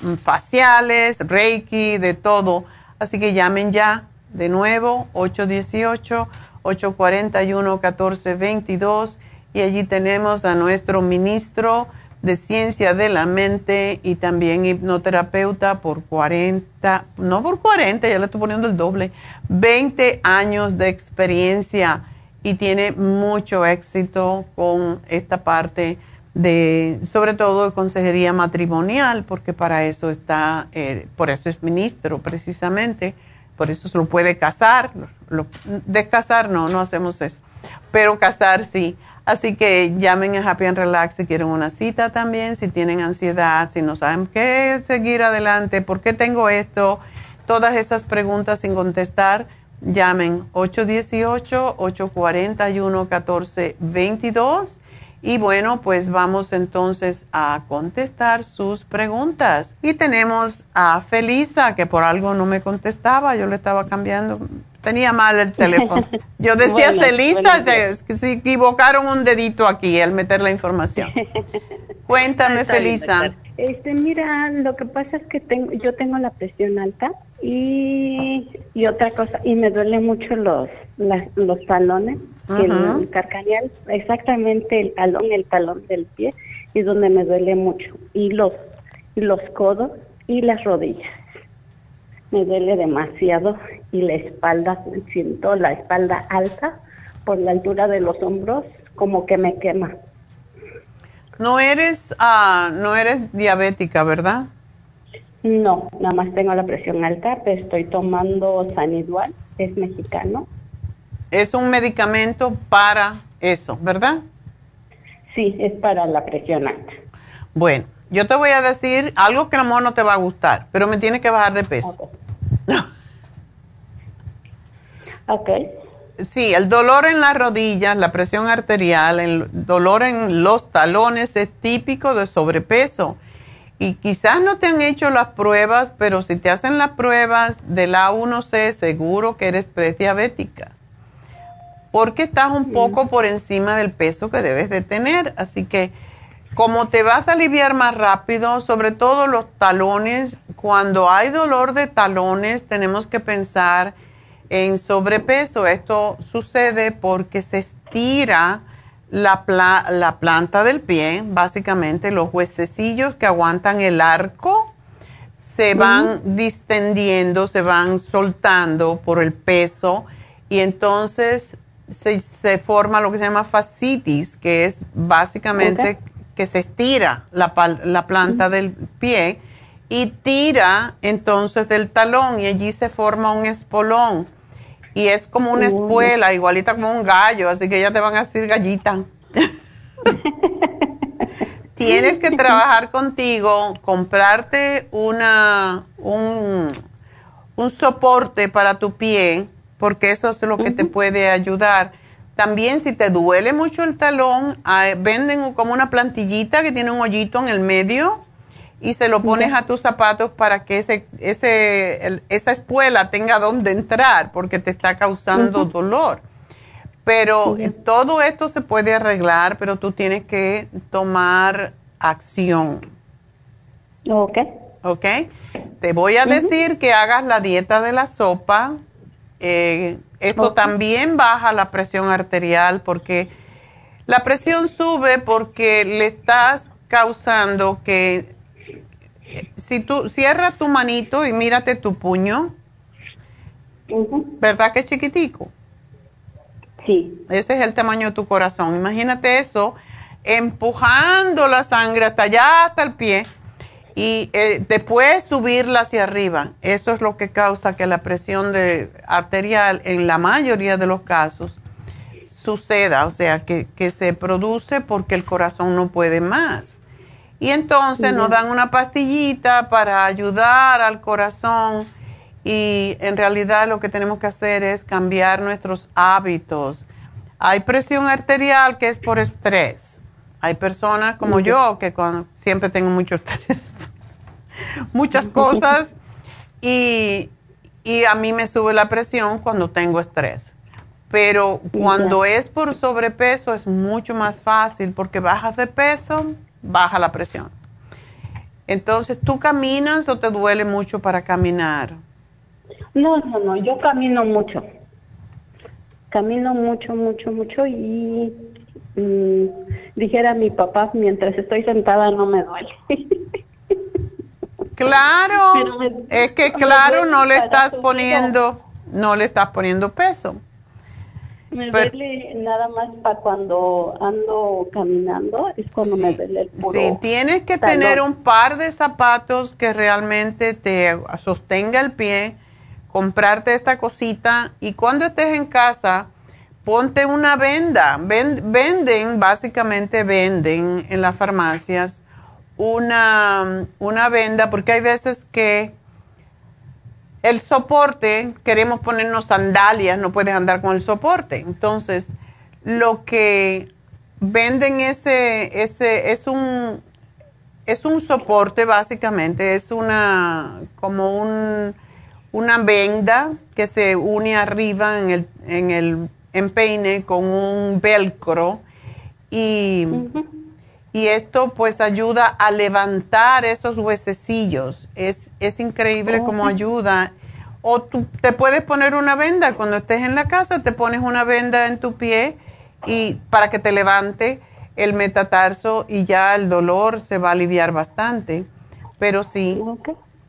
mm, faciales, reiki, de todo. Así que llamen ya de nuevo 818-841-1422 y allí tenemos a nuestro ministro de ciencia de la mente y también hipnoterapeuta por 40, no por 40, ya le estoy poniendo el doble, 20 años de experiencia y tiene mucho éxito con esta parte de, sobre todo de consejería matrimonial, porque para eso está, eh, por eso es ministro precisamente, por eso se lo puede casar, lo, descasar no, no hacemos eso, pero casar sí. Así que llamen a Happy and Relax si quieren una cita también, si tienen ansiedad, si no saben qué seguir adelante, por qué tengo esto, todas esas preguntas sin contestar, llamen 818-841-1422 y bueno, pues vamos entonces a contestar sus preguntas. Y tenemos a Felisa, que por algo no me contestaba, yo le estaba cambiando, tenía mal el teléfono. Yo decía Felisa, que se equivocaron un dedito aquí al meter la información. Cuéntame, Felisa. Este, mira, lo que pasa es que tengo, yo tengo la presión alta y, y otra cosa, y me duele mucho los, los talones el carcañal, exactamente el talón, el talón del pie, es donde me duele mucho. Y los, los codos y las rodillas. Me duele demasiado y la espalda, siento la espalda alta por la altura de los hombros, como que me quema. No eres, ah, no eres diabética, ¿verdad? No, nada más tengo la presión alta, pero estoy tomando Sanidual, es mexicano, es un medicamento para eso, ¿verdad? Sí, es para la presión alta. Bueno, yo te voy a decir algo que a lo mejor no te va a gustar, pero me tienes que bajar de peso. Ok. sí, el dolor en las rodillas, la presión arterial, el dolor en los talones es típico de sobrepeso. Y quizás no te han hecho las pruebas, pero si te hacen las pruebas del A1C, seguro que eres prediabética. Porque estás un poco por encima del peso que debes de tener. Así que como te vas a aliviar más rápido, sobre todo los talones, cuando hay dolor de talones tenemos que pensar en sobrepeso. Esto sucede porque se estira la, la planta del pie, básicamente los huesecillos que aguantan el arco se van distendiendo, se van soltando por el peso. Y entonces se, se, forma lo que se llama fascitis, que es básicamente que se estira la, la planta del pie y tira entonces del talón y allí se forma un espolón y es como una espuela, igualita como un gallo, así que ya te van a decir gallita. Tienes que trabajar contigo, comprarte una, un, un, soporte para tu pie, porque eso es lo que te puede ayudar. También si te duele mucho el talón, ah, venden como una plantillita que tiene un hoyito en el medio y se lo pones a tus zapatos para que ese, ese, esa espuela tenga donde entrar porque te está causando dolor. Pero todo esto se puede arreglar, pero tú tienes que tomar acción. Ok. Ok. Te voy a decir que hagas la dieta de la sopa. Eh, esto también baja la presión arterial porque la presión sube porque le estás causando que si tú cierras tu manito y mírate tu puño, ¿verdad que es chiquitico? Sí. Ese es el tamaño de tu corazón. Imagínate eso, empujando la sangre hasta allá, hasta el pie, y eh, después subirla hacia arriba. Eso es lo que causa que la presión de, arterial, en la mayoría de los casos, suceda, o sea, que, que se produce porque el corazón no puede más. Y entonces nos dan una pastillita para ayudar al corazón y en realidad lo que tenemos que hacer es cambiar nuestros hábitos. Hay presión arterial que es por estrés. Hay personas como yo que siempre tengo mucho estrés, muchas cosas y, y, a mí me sube la presión cuando tengo estrés. Pero cuando es por sobrepeso es mucho más fácil porque bajas de peso baja la presión. Entonces, ¿tú caminas o te duele mucho para caminar? No, no, no, yo camino mucho. Camino mucho, mucho, mucho y mm, dijera mi papá, mientras estoy sentada no me duele. Claro, es que claro, no le estás poniendo, no le estás poniendo peso. Me duele nada más para cuando ando caminando, es cuando me duele el puro Sí, tienes que tener un par de zapatos que realmente te sostenga el pie, comprarte esta cosita y cuando estés en casa, ponte una venda. venden, básicamente venden en las farmacias una, una venda porque hay veces que el soporte, queremos ponernos sandalias, no puedes andar con el soporte. Entonces, lo que venden ese, ese, es un, es un soporte básicamente, es una, como un, una venda que se une arriba en el, en el empeine con un velcro y, y esto pues ayuda a levantar esos huesecillos. Es, es increíble cómo ayuda. O tú te puedes poner una venda cuando estés en la casa, te pones una venda en tu pie y para que te levante el metatarso y ya el dolor se va a aliviar bastante. Pero sí.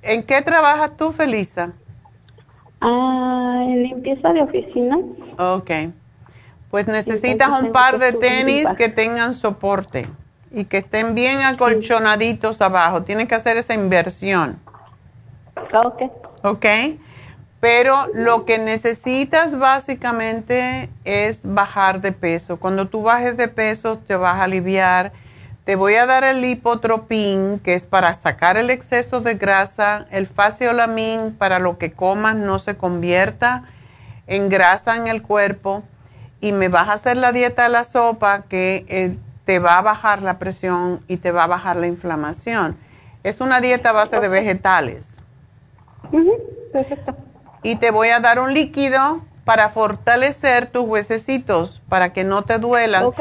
¿En qué trabajas tú, Felisa? Ah, en limpieza de oficina. Ok. Pues necesitas un par de tenis que tengan soporte y que estén bien acolchonaditos abajo. Tienes que hacer esa inversión. Ok. Ok. Pero lo que necesitas básicamente es bajar de peso. Cuando tú bajes de peso te vas a aliviar. Te voy a dar el lipotropín, que es para sacar el exceso de grasa, el faciolamin para lo que comas no se convierta engrasan el cuerpo y me vas a hacer la dieta de la sopa que eh, te va a bajar la presión y te va a bajar la inflamación. Es una dieta a base de vegetales. Perfecto. Y te voy a dar un líquido para fortalecer tus huesecitos, para que no te duelan.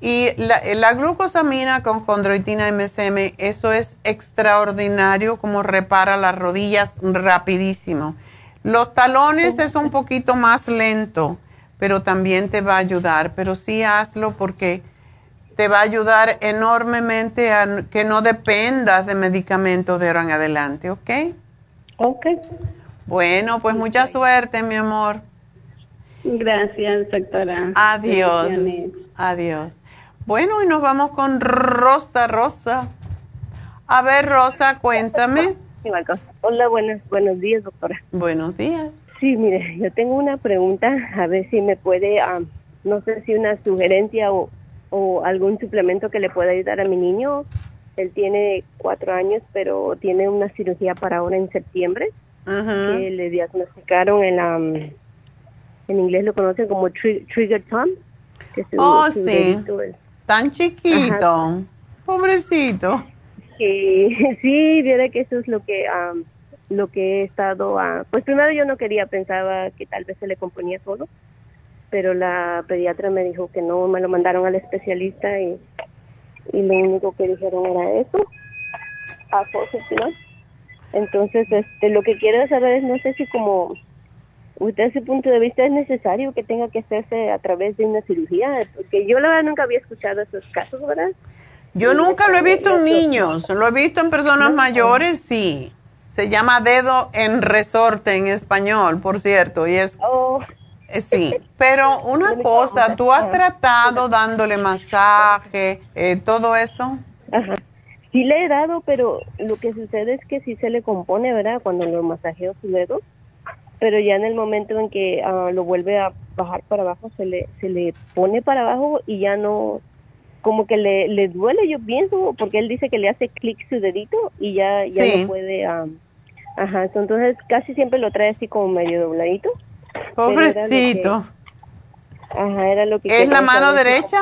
Y la, la, glucosamina con chondroitina MSM, eso es extraordinario como repara las rodillas rapidísimo. Los talones es un poquito más lento, pero también te va a ayudar. Pero sí hazlo porque te va a ayudar enormemente a que no dependas de medicamentos de ahora en adelante, ¿ok? Ok. Bueno, pues mucha suerte, mi amor. Gracias, doctora. Adiós. Adiós. Bueno, y nos vamos con Rosa, Rosa. A ver, Rosa, cuéntame. Hola, buenos, buenos días, doctora. Buenos días. Sí, mire, yo tengo una pregunta, a ver si me puede, no sé si una sugerencia o, o algún suplemento que le pueda ayudar a mi niño. Él tiene cuatro años, pero tiene una cirugía para ahora en septiembre, que le diagnosticaron en la, en inglés lo conocen como trigger thumb. oh, sí tan chiquito. Pobrecito. Sí, sí, viera que eso es lo que lo que he estado pues primero yo no quería, pensaba que tal vez se le componía solo, pero la pediatra me dijo que no, me lo mandaron al especialista y, y lo único que dijeron era eso, a Entonces, este, lo que quiero saber es, no sé si como usted ese punto de vista es necesario que tenga que hacerse a través de una cirugía, porque yo la verdad nunca había escuchado esos casos, ¿verdad? Yo nunca lo he visto en niños, lo he visto en personas mayores, sí. Se llama dedo en resorte en español, por cierto, y es... Oh. Eh, sí, pero una cosa, ¿tú has tratado dándole masaje, eh, todo eso? Ajá. Sí le he dado, pero lo que sucede es que sí se le compone, ¿verdad? Cuando lo masajeo su dedo pero ya en el momento en que ah, lo vuelve a bajar para abajo, se le, se le pone para abajo y ya no, como que le, le duele, yo pienso, porque él dice que le hace clic su dedito y ya, ya no puede, ah, ajá, entonces casi siempre lo trae así como medio dobladito. Pobrecito. ajá, era lo que... ¿Es la mano derecha?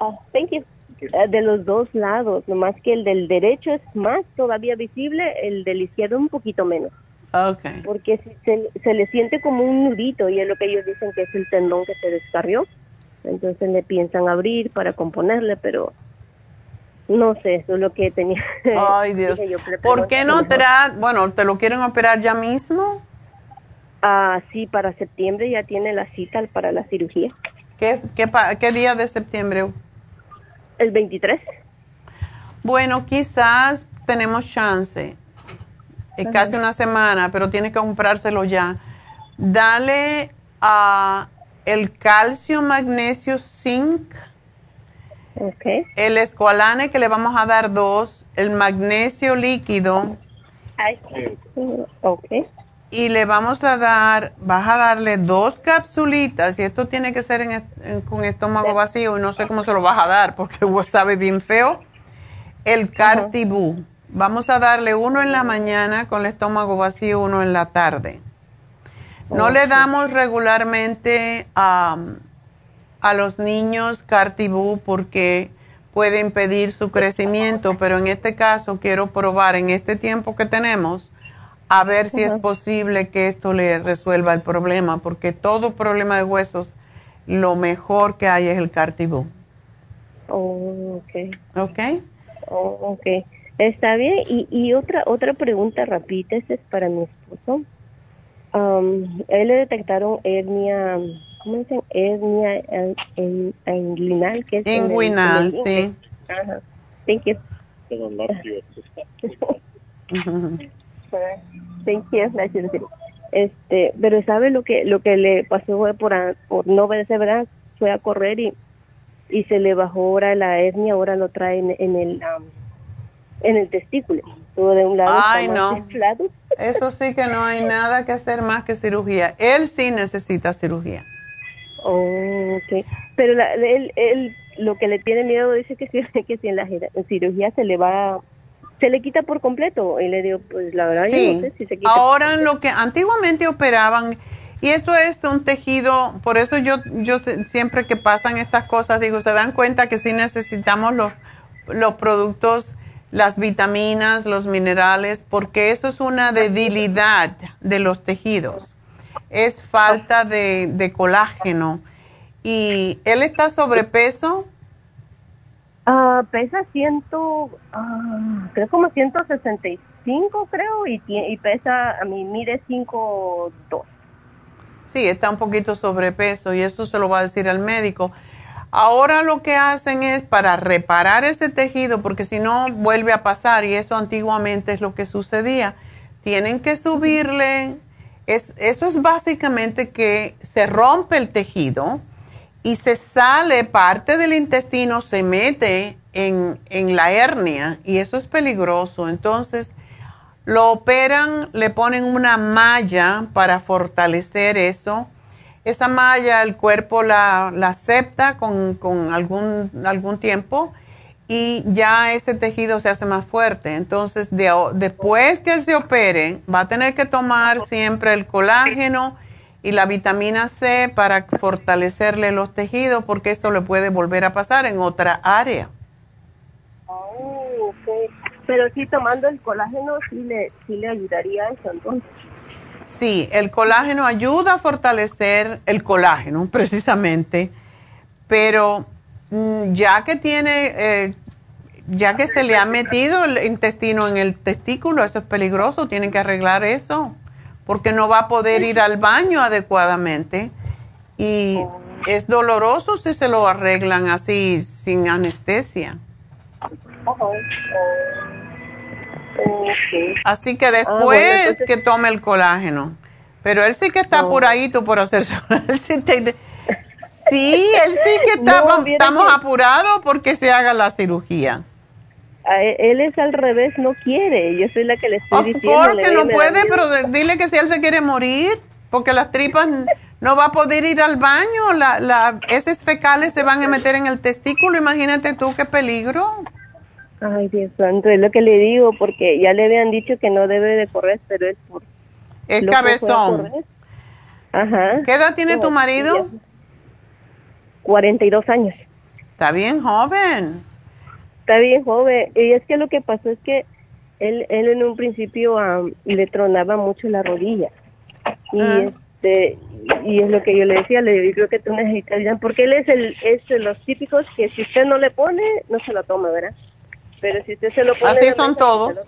Ah, thank you. Ah, de los dos lados, nomás que el del derecho es más todavía visible, el del izquierdo un poquito menos. Okay. Porque se, se, le siente como un nudito y es lo que ellos dicen que es el tendón que se descarrió. Entonces le piensan abrir para componerle, pero no sé, eso es lo que tenía. Ay, Dios. ¿Por qué no te bueno, te lo quieren operar ya mismo? Ah, sí, para septiembre ya tiene la cita para la cirugía. ¿Qué, qué, qué día de septiembre? El 23. Bueno, quizás tenemos chance es casi una semana, pero tiene que comprárselo ya. Dale a el calcio, magnesio, zinc. Okay. El escualane que le vamos a dar dos, el magnesio líquido. Ok. Y le vamos a dar, vas a darle dos capsulitas, y esto tiene que ser con estómago vacío, y no sé cómo se lo vas a dar, porque sabe bien feo. El cartibú. Vamos a darle uno en la mañana con el estómago vacío, uno en la tarde. No le damos regularmente a los niños cartibú porque puede impedir su crecimiento, pero en este caso quiero probar en este tiempo que tenemos a ver si es posible que esto le resuelva el problema, porque todo problema de huesos, lo mejor que hay es el cartibú. Oh, ok. Ok. Oh, ok. Está bien. Y, y otra otra pregunta rapidita, esta es para mi esposo. Um, él le detectaron hernia, ¿cómo dicen? Hernia inguinal, que es inguinal, sí. Ajá. Thank you. Thank you. Este, pero sabe lo que lo que le pasó fue por, por no obedecer, ¿verdad? Fue a correr y y se le bajó ahora la hernia, ahora lo trae en, en el um, en el testículo. Todo de un lado Ay, no. Eso sí que no hay nada que hacer más que cirugía. Él sí necesita cirugía. Oh, ok. Pero la, él, él, lo que le tiene miedo dice que si, que si en la cirugía se le va se le quita por completo. Y le digo, pues la verdad, yo no sé si se quita. Ahora lo que antiguamente operaban, y esto es un tejido, por eso yo, yo siempre que pasan estas cosas, digo, se dan cuenta que sí necesitamos los, los productos, las vitaminas, los minerales, porque eso es una debilidad de los tejidos. Es falta de, de colágeno. Y él está sobrepeso. Ah, pesa ciento, ah, creo como 165, creo, y, y pesa, a mí mide 5'2". Sí, está un poquito sobrepeso y eso se lo va a decir al médico. Ahora lo que hacen es para reparar ese tejido, porque si no vuelve a pasar y eso antiguamente es lo que sucedía. Tienen que subirle, es, eso es básicamente que se rompe el tejido y se sale parte del intestino, se mete en, en la hernia y eso es peligroso. Entonces, lo operan, le ponen una malla para fortalecer eso. Esa malla el cuerpo la, la acepta con, con algún, algún tiempo y ya ese tejido se hace más fuerte. Entonces, después que se opere, va a tener que tomar siempre el colágeno y la vitamina C para fortalecerle los tejidos porque esto le puede volver a pasar en otra área. Oh, ok. Pero sí, tomando el colágeno sí le, sí le ayudaría eso, entonces. Sí, el colágeno ayuda a fortalecer el colágeno, precisamente, pero mm, ya que tiene, eh, ya que se le ha metido el intestino en el testículo, eso es peligroso, tienen que arreglar eso, porque no va a poder ir al baño adecuadamente y es doloroso si se lo arreglan así, sin anestesia. Así que después Ah, bueno, entonces- que tome el colágeno. Pero él sí que está No. apuradito por hacerse. él sí, él sí que está, No, estamos que- apurados porque se haga la cirugía. A él, es al revés, no quiere. Yo soy la que le estoy diciendo. Porque le- no puede, pero dile que si él se quiere morir, porque las tripas no va a poder ir al baño, la, la, esos fecales se van a meter en el testículo, imagínate tú qué peligro. Ay, Dios santo, es lo que le digo, porque ya le habían dicho que no debe de correr, pero él por... Es cabezón. Ajá. ¿Qué edad tiene tu marido? 42 años. Está bien joven. Está bien joven. Y es que lo que pasó es que él, él en un principio am, le tronaba mucho la rodilla. Y Ah. este y es lo que yo le decía, le digo, yo creo que tú necesitas porque él es el es de los típicos que si usted no le pone, no se lo toma, ¿verdad? Pero si usted se lo pone... Así son todos.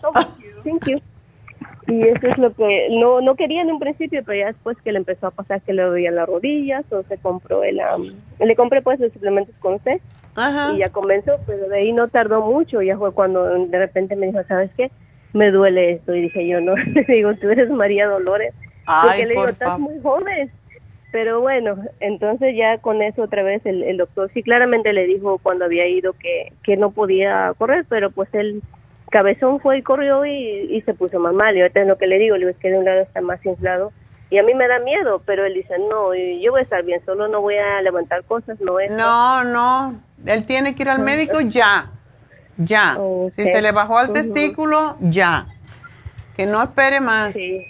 Y eso es lo que no no quería en un principio, pero ya después que le empezó a pasar que le dolían las rodillas, o se compró el... am, le compré pues los suplementos con usted Ajá. y ya comenzó, pero de ahí no tardó mucho, ya fue cuando de repente me dijo, ¿sabes qué? Me duele esto, y dije yo, no, le digo, tú eres María Dolores, Ay, porque le digo, estás favor. muy joven, pero bueno, entonces ya con eso otra vez el, el doctor sí claramente le dijo cuando había ido que, que no podía correr, pero pues el cabezón fue y corrió y, y se puso más mal, y ahorita es lo que le digo, le digo, es que de un lado está más inflado, y a mí me da miedo, pero él dice, no, yo voy a estar bien, solo no voy a levantar cosas, no es... No, no. Él tiene que ir al médico ya. Ya. Si se le bajó al testículo, ya. Que no espere más. Sí.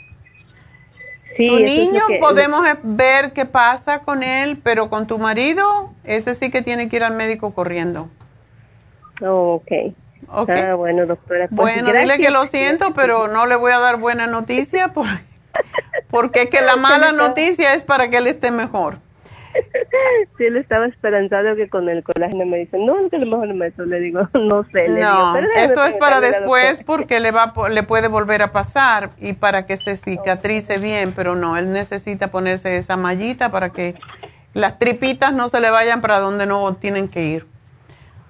tu es niño que- podemos ver qué pasa con él, pero con tu marido, ese sí que tiene que ir al médico corriendo. Oh, ok. Ok. Ah, bueno, doctora. pues, Bueno, dile que lo siento, pero no le voy a dar buena noticia por- porque es que la mala noticia es para que él esté mejor. Sí, él estaba esperanzado que con el colágeno me dicen, no, que a lo mejor no me eso. Le digo, no sé. Le No, eso es para después porque le va le puede volver a pasar y para que se cicatrice bien, pero no, él necesita ponerse esa mallita para que las tripitas no se le vayan para donde no tienen que ir.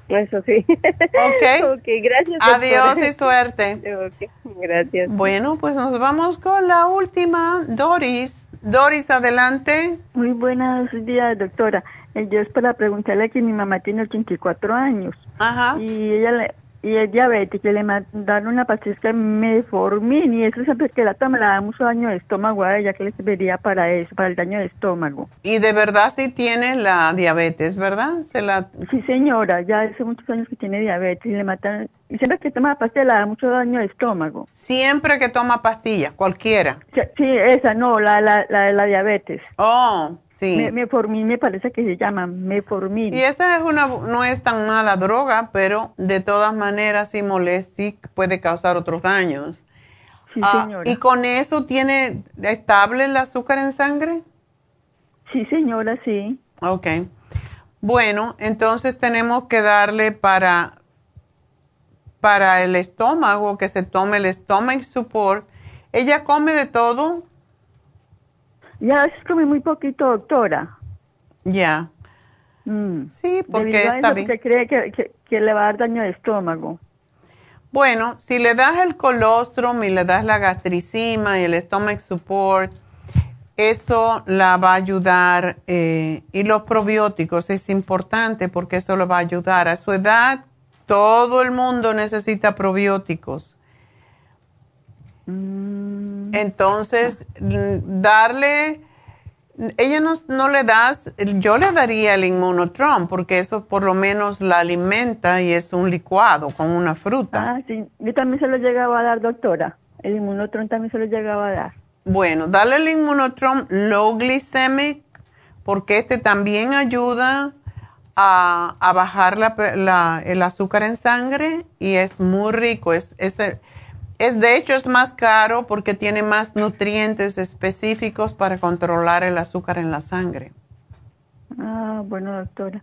Eso sí. Ok. ok, gracias. Adiós doctora. y suerte. Ok, gracias. Bueno, pues nos vamos con la última, Doris. Doris, adelante. Muy buenos días, doctora. Eh, Yo es para preguntarle que mi mamá tiene 84 años. Ajá. Y ella le, y es diabética y le mandaron una pastilla metformin y eso siempre que la toma le da mucho daño de estómago a ella, que le serviría para eso, para el daño de estómago. Y de verdad sí tiene la diabetes, ¿verdad? Se la... Sí, señora, ya hace muchos años que tiene diabetes y le matan, y siempre que toma pastilla le da mucho daño de estómago. Siempre que toma pastillas, cualquiera. Sí, sí, esa, no, la, la, la, la diabetes. Oh, sí. Me, meformin me parece que se llama, meformin. Y esa es una, no es tan mala droga, pero de todas maneras sí molesta, sí puede causar otros daños. Sí, Ah, señora. ¿Y con eso tiene estable el azúcar en sangre? Sí, señora, sí. Ok. Bueno, entonces tenemos que darle para, para el estómago, que se tome el stomach support. ¿Ella come de todo? Ya come muy poquito, doctora. Ya. Sí, porque está bien. cree que, que, que le va a dar daño de estómago. Bueno, si le das el colostrum y le das la gastricima y el stomach support, eso la va a ayudar. eh, y los probióticos es importante porque eso le va a ayudar. A su edad, todo el mundo necesita probióticos. Entonces, darle, ella no, no le das, yo le daría el inmunotron porque eso por lo menos la alimenta y es un licuado con una fruta. Ah, sí. Yo también se lo llegaba a dar, doctora. El inmunotron también se lo llegaba a dar. Bueno, dale el inmunotron low glycemic porque este también ayuda a, a bajar la, la- el azúcar en sangre y es muy rico. Es, es, es de hecho es más caro porque tiene más nutrientes específicos para controlar el azúcar en la sangre. Ah, bueno, doctora.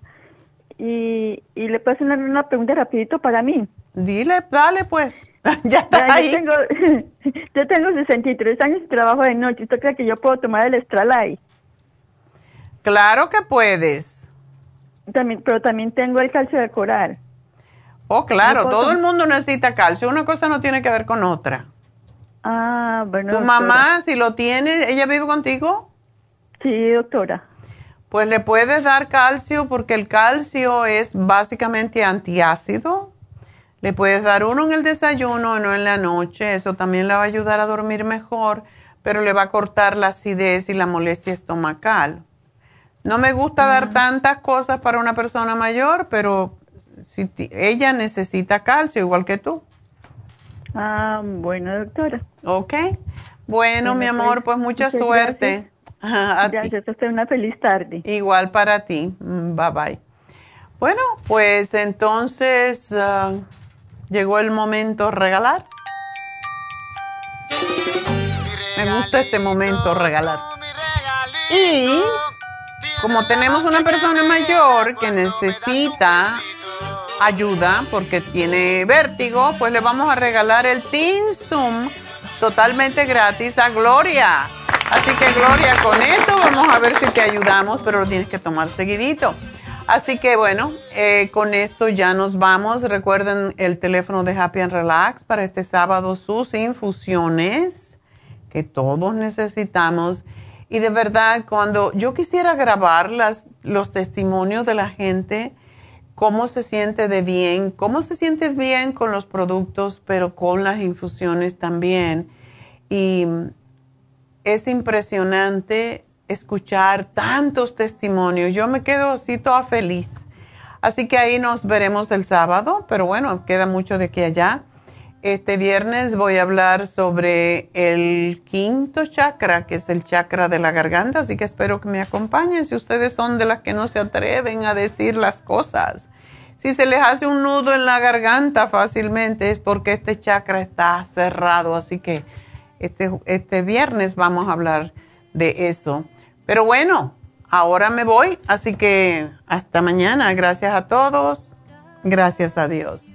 Y, y le puedo hacer una, pregunta rapidito para mí. Dile, dale pues. ya está Ya, ahí. Yo tengo, yo tengo 63 años y trabajo de noche. ¿Usted cree que yo puedo tomar el Estralay? Claro que puedes. También, pero también tengo el calcio de coral. Oh, claro, ¿Yo puedo todo el mundo necesita calcio. Una cosa no tiene que ver con otra. Ah, bueno. Tu doctora. mamá, si lo tiene, ¿ella vive contigo? Sí, doctora. Pues le puedes dar calcio porque el calcio es básicamente antiácido. Le puedes dar uno en el desayuno, no en la noche. Eso también le va a ayudar a dormir mejor, pero le va a cortar la acidez y la molestia estomacal. No me gusta dar tantas cosas para una persona mayor, pero si ella necesita calcio igual que tú. Ah, bueno, doctora. Ok. Bueno, mi amor, pues mucha suerte. Ti. Gracias, usted una feliz tarde. Igual para ti. Mm, Bye bye. Bueno, pues entonces ah, llegó el momento regalar. Me gusta este momento regalar. Y como tenemos una persona mayor que necesita ayuda porque tiene vértigo, pues le vamos a regalar el Zoom totalmente gratis a Gloria. Así que Gloria, con esto vamos a ver si te ayudamos, pero lo tienes que tomar seguidito. Así que bueno, eh, con esto ya nos vamos. Recuerden el teléfono de Happy and Relax para este sábado, sus infusiones que todos necesitamos. Y de verdad, cuando yo quisiera grabar las, los testimonios de la gente, cómo se siente de bien, cómo se siente bien con los productos, pero con las infusiones también. Y es impresionante escuchar tantos testimonios. Yo me quedo así toda feliz. Así que ahí nos veremos el sábado, pero bueno, queda mucho de aquí allá. Este viernes voy a hablar sobre el quinto chakra, que es el chakra de la garganta, así que espero que me acompañen si ustedes son de las que no se atreven a decir las cosas. Si se les hace un nudo en la garganta fácilmente es porque este chakra está cerrado, así que este, este viernes vamos a hablar de eso. Pero bueno, ahora me voy, así que hasta mañana. Gracias a todos. Gracias a Dios.